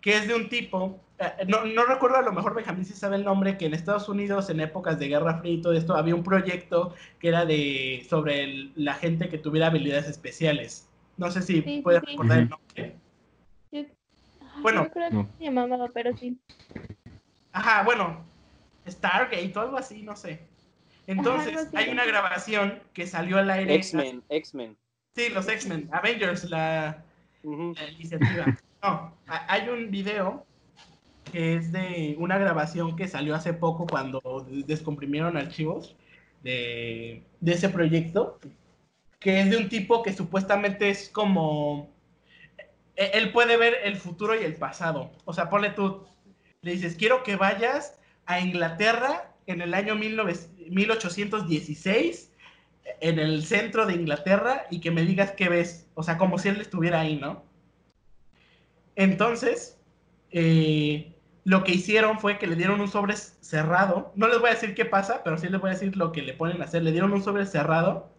que es de un tipo, eh, no, no recuerdo, a lo mejor Benjamín si sabe el nombre, que en Estados Unidos en épocas de Guerra Fría y todo esto había un proyecto que era de sobre el- la gente que tuviera habilidades especiales. No sé si Sí, puedes sí. recordar el nombre. Bueno, no creo no. que se llamaba, pero sí. Ajá, bueno, Stargate o algo así, no sé. Entonces, hay una grabación que salió al aire. X-Men, X-Men. Sí, los X-Men, Avengers, la, la iniciativa. No, ha- hay un video que es de una grabación que salió hace poco cuando des- descomprimieron archivos de, de ese proyecto, que es de un tipo que supuestamente es como... e- Él puede ver el futuro y el pasado. O sea, ponle tú, le dices, quiero que vayas a Inglaterra en el año 19 1816, en el centro de Inglaterra, y que me digas qué ves. O sea, como si él estuviera ahí, ¿no? Entonces, eh, lo que hicieron fue que le dieron un sobre cerrado. No les voy a decir qué pasa, pero sí les voy a decir lo que le ponen a hacer. Le dieron un sobre cerrado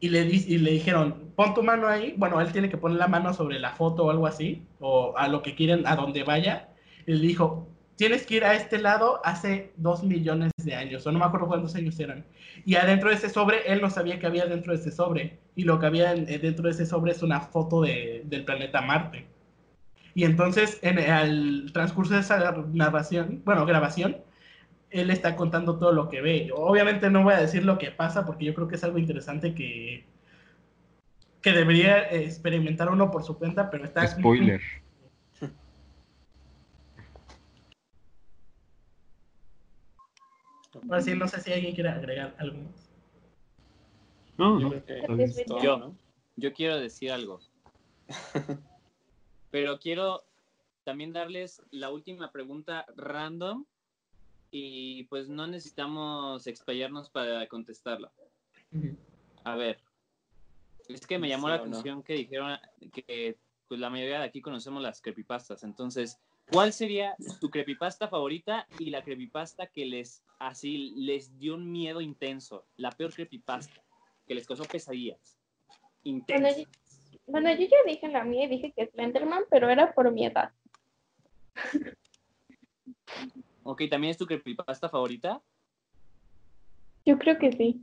y le, y le dijeron, pon tu mano ahí. Bueno, él tiene que poner la mano sobre la foto o algo así, o a lo que quieren, a donde vaya. Y le dijo, tienes que ir a este lado hace dos millones de años, o no me acuerdo cuántos años eran. Y adentro de ese sobre, él no sabía que había dentro de ese sobre. Y lo que había eh, dentro de ese sobre es una foto de- del planeta Marte. Y entonces, en el transcurso de esa narración, bueno, grabación, él está contando todo lo que ve. Obviamente no voy a decir lo que pasa porque yo creo que es algo interesante que, que debería experimentar uno por su cuenta, pero está... Spoiler. <laughs> Ahora sí, no sé si alguien quiere agregar algo más. Yo. ¿no? Yo quiero decir algo. <laughs> Pero quiero también darles la última pregunta random y pues no necesitamos explayarnos para contestarla. A ver, es que me llamó Sí la o no. atención que dijeron que pues la mayoría de aquí conocemos las creepypastas. Entonces, ¿cuál sería tu creepypasta favorita y la creepypasta que les así les dio un miedo intenso? La peor creepypasta que les causó pesadillas. Bueno, Intensa. yo, bueno, yo ya dije la mía y dije que Slenderman, pero era por mi edad. <laughs> Ok, ¿también es tu creepypasta favorita? Yo creo que sí.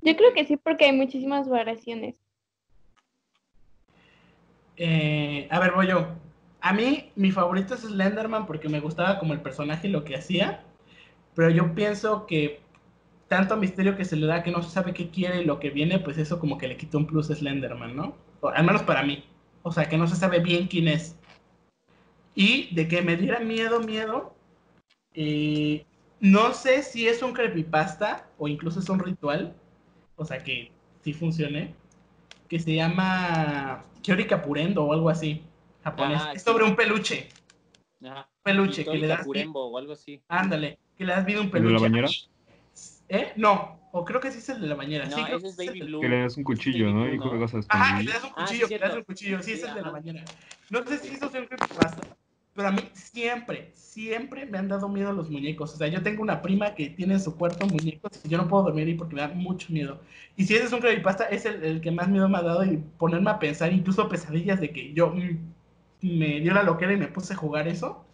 Yo creo que sí porque hay muchísimas variaciones. Eh, a ver, voy yo. A mí, mi favorito es Slenderman porque me gustaba como el personaje y lo que hacía. Pero yo pienso que tanto misterio que se le da que no se sabe qué quiere y lo que viene, pues eso como que le quita un plus a Slenderman, ¿no? O al menos para mí. O sea, que no se sabe bien quién es. Y de que me diera miedo, miedo. Eh, no sé si es un creepypasta o incluso es un ritual. O sea, que sí funcione. Que se llama Kyori Kapurendo o algo así. Japonés. Ah, es sí. sobre un peluche. Ajá. Peluche. Que le das Kapurembo o algo así. Ándale. Que le das vida un ¿El de peluche. la bañera? ¿Eh? No. O creo que sí es el de la bañera. No, sí, creo ese es que Baby Blue. Que le das un cuchillo, ¿no? Y juegas Ajá, que le das un Ah, sí, cuchillo, que le das un cuchillo. Sí, Sí, es el de la mañana. No sé si eso sea un creepypasta, pero a mí siempre, siempre me han dado miedo los muñecos. O sea, yo tengo una prima que tiene en su cuarto muñecos y yo no puedo dormir ahí porque me da mucho miedo. Y si ese es un creepypasta, es el, el que más miedo me ha dado y ponerme a pensar, incluso pesadillas de que yo mm, me dio la loquera y me puse a jugar eso.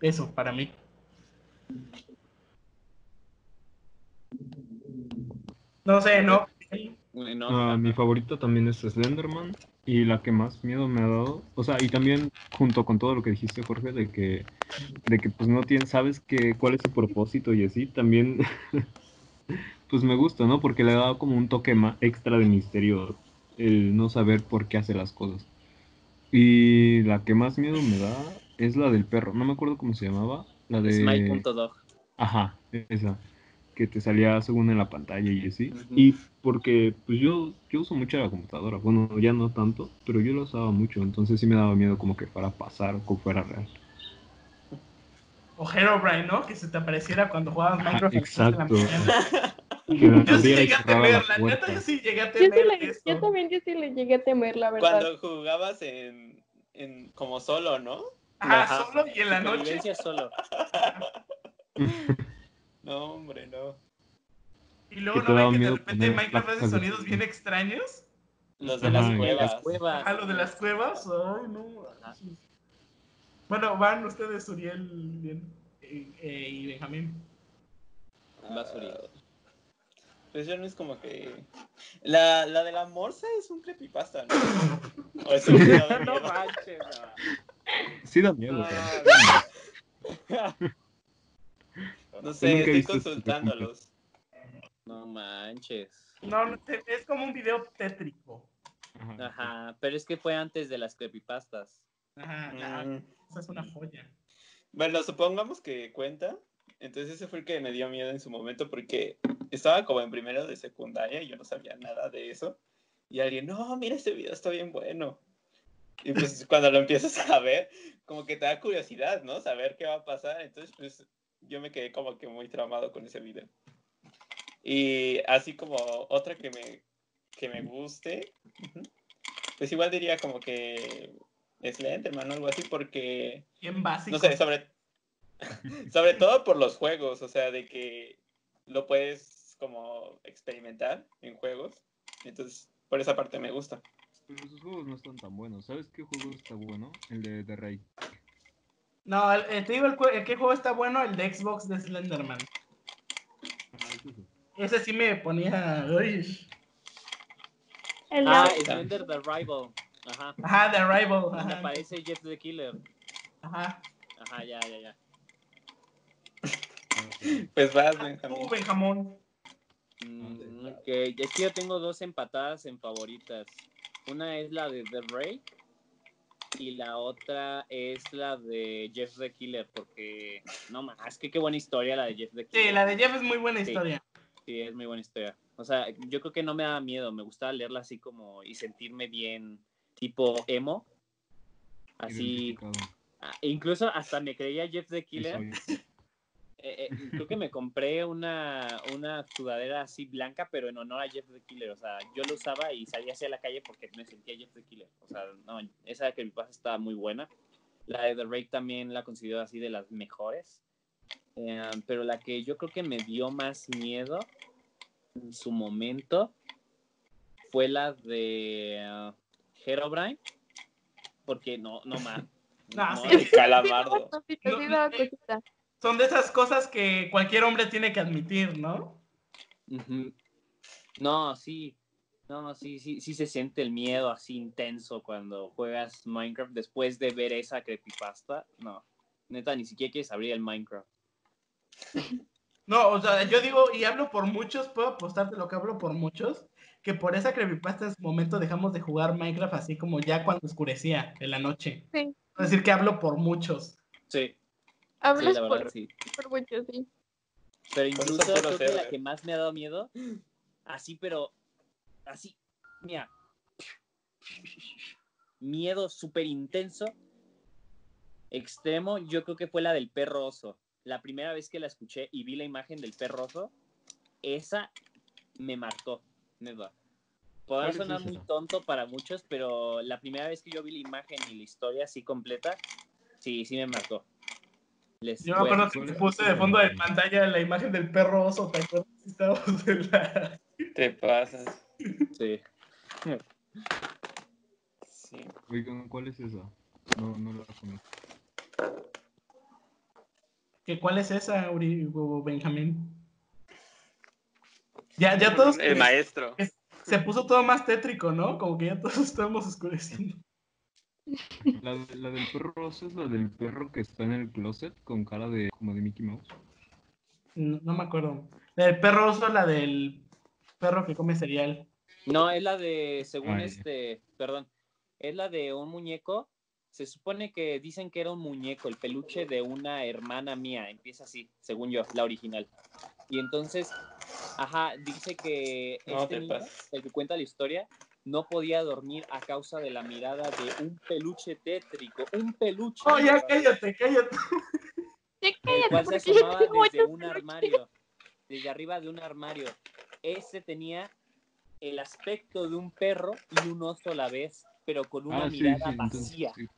Eso, para mí. No sé, no. No, Ah, mi favorito también es Slenderman y la que más miedo me ha dado, o sea, y también junto con todo lo que dijiste Jorge de que de que pues no tienes sabes que cuál es su propósito y así, también <laughs> pues me gusta, ¿no? Porque le da como un toque más extra de misterio el no saber por qué hace las cosas. Y la que más miedo me da es la del perro, no me acuerdo cómo se llamaba, la de Smile.dog. Ajá, esa. Que te salía según en la pantalla y así. Y porque pues yo, yo uso mucho la computadora. Bueno, ya no tanto, pero yo lo usaba mucho. Entonces sí me daba miedo como que fuera a pasar o que fuera real. O Herobrine, ¿no? Que se te apareciera cuando jugabas Minecraft. a las seis de la exacto. la <laughs> Yo sí llegué a la temerla, neta, yo sí llegué a Yo, sí temer le- eso. yo también, yo sí le llegué a temer, la verdad. Cuando jugabas en, en como solo, ¿no? Ajá, Ajá. solo y en la noche. Solo. <laughs> <laughs> No, hombre, no. Y luego no ven que de repente poner Minecraft hace sonidos bien extraños. Los de las cuevas. Las cuevas. Ajá, lo de las cuevas. Ay, no. Ajá. Bueno, van ustedes, Uriel bien, eh, eh, y Benjamín. Vas, Uriel. Pues yo no es como que. La, la de la morsa es un creepypasta, ¿no? <laughs> O es un video de <laughs> No manches, no. Sí da miedo, pero... <laughs> No sé, estoy consultándolos. No manches. No, es como un video tétrico. Ajá. Pero es que fue antes de las creepypastas. Ajá, Mm. esa es una joya. Bueno, supongamos que cuenta. Entonces ese fue el que me dio miedo en su momento porque estaba como en primero de secundaria y yo no sabía nada de eso. Y alguien, no, mira este video, está bien bueno. Y pues cuando lo empiezas a ver, como que te da curiosidad, ¿no? Saber qué va a pasar. Entonces, pues yo me quedé como que muy traumado con ese video. Y así como otra que me, que me guste, pues igual diría como que Slenderman o algo así porque... Bien básico. No sé, sobre, <laughs> sobre todo por los juegos, o sea, de que lo puedes como experimentar en juegos. Entonces, por esa parte me gusta. Pero esos juegos no están tan buenos. ¿Sabes qué juego está bueno? El de The Ray. No, el- eh, te digo el, el qué juego está bueno, el de Xbox de Slenderman. Ese sí me ponía. uy. El Ah. Slender the Rival. Ajá. Ajá, The Arrival. Donde Ajá. aparece Jeff the Killer. Ajá. Ajá, ya, ya, ya. <laughs> Pues vas, Benjamín. tú, Benjamón. Mm, ok, es que yo tengo dos empatadas en favoritas. Una es la de The Ray y la otra es la de Jeff the Killer, porque no más, que qué buena historia la de Jeff the Killer. Sí, la de Jeff es muy buena Sí. historia. Sí, es muy buena historia. O sea, yo creo que no me da miedo, me gustaba leerla así como y sentirme bien, tipo emo. Así, incluso hasta me creía Jeff the Killer. Eh, eh, creo que me compré una, una sudadera así blanca, pero en honor a Jeff the Killer. O sea, yo lo usaba y salía hacia la calle porque me sentía Jeff the Killer. O sea, no, esa que mi pasa estaba muy buena. La de The Rake también la considero así de las mejores. Eh, pero la que yo creo que me dio más miedo en su momento fue la de uh, Herobrine. Porque no, no más. Ah, no, sí. El calamardo. Son de esas cosas que cualquier hombre tiene que admitir, ¿no? No, sí. No, sí, sí, sí se siente el miedo así intenso cuando juegas Minecraft después de ver esa creepypasta. No, neta, ni siquiera quieres abrir el Minecraft. No, o sea, yo digo, y hablo por muchos, puedo apostarte lo que hablo por muchos, que por esa creepypasta en su momento dejamos de jugar Minecraft así como ya cuando oscurecía en la noche. Sí. Es decir, que hablo por muchos. Sí, sí, Hablas la por, verdad, sí. por mucho, sí. Pero Por incluso creo que la que más me ha dado miedo, así, pero así, mira, miedo súper intenso, extremo, yo creo que fue la del perro oso. La primera vez que la escuché y vi la imagen del perro oso, esa me marcó, neta. Podrá ¿Cuál es sonar muy tonto para muchos, pero la primera vez que yo vi la imagen y la historia así completa, sí, sí me marcó. Les Yo me acuerdo que te puse de fondo de pantalla la imagen del perro oso, ¿te acuerdas? Estábamos en la... Te pasas. Sí. Sí. Oigan, ¿cuál es esa? No, no la conozco. ¿Que ¿Cuál es esa, Uri, o Benjamín? Ya, ya todos... El maestro. Se puso todo más tétrico, ¿no? Como que ya todos estamos oscureciendo. La, de- la del perro rosa es la del perro que está en el closet con cara de como de Mickey Mouse. No, no me acuerdo. La del perro oso, la del perro que come cereal. No, es la de, según Ah, ya. este, perdón, es la de un muñeco. Se supone que dicen que era un muñeco, el peluche de una hermana mía. Empieza así, según yo, la original. Y entonces, ajá, dice que No este te niño, el que cuenta la historia, no podía dormir a causa de la mirada de un peluche tétrico, un peluche. Oh, ya cállate, cállate. El cállate, cual se asomaba desde un peluches. armario, desde arriba de un armario. Ese tenía el aspecto de un perro y un oso a la vez, pero con una ah, sí, sí, mirada entonces vacía, sí,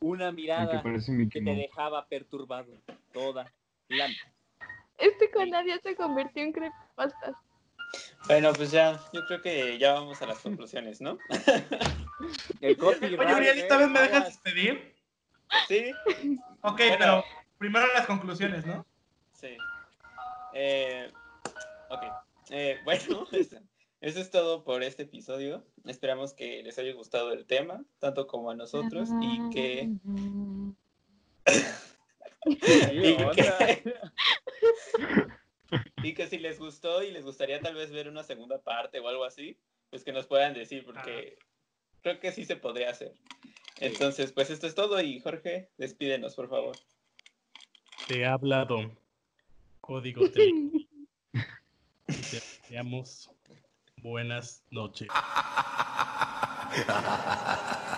una que mirada que Mickey te dejaba perturbado toda la Este canal ya se convirtió en creepypastas. Bueno, pues ya, yo creo que ya vamos a las conclusiones, ¿no? <laughs> El Oye, Uriel, ¿esta vez me dejas despedir? Sí, Ok, Bueno. pero primero las conclusiones, ¿no? sí. Eh, ok. Eh, <laughs> bueno, eso, eso es todo por este episodio. Esperamos que les haya gustado el tema, tanto como a nosotros, y que... <laughs> y, que y que si les gustó y les gustaría tal vez ver una segunda parte o algo así, pues que nos puedan decir, porque creo que sí se podría hacer. Entonces, pues esto es todo y Jorge, despídenos, por favor. Te ha hablado Código. Te deseamos buenas noches. <laughs>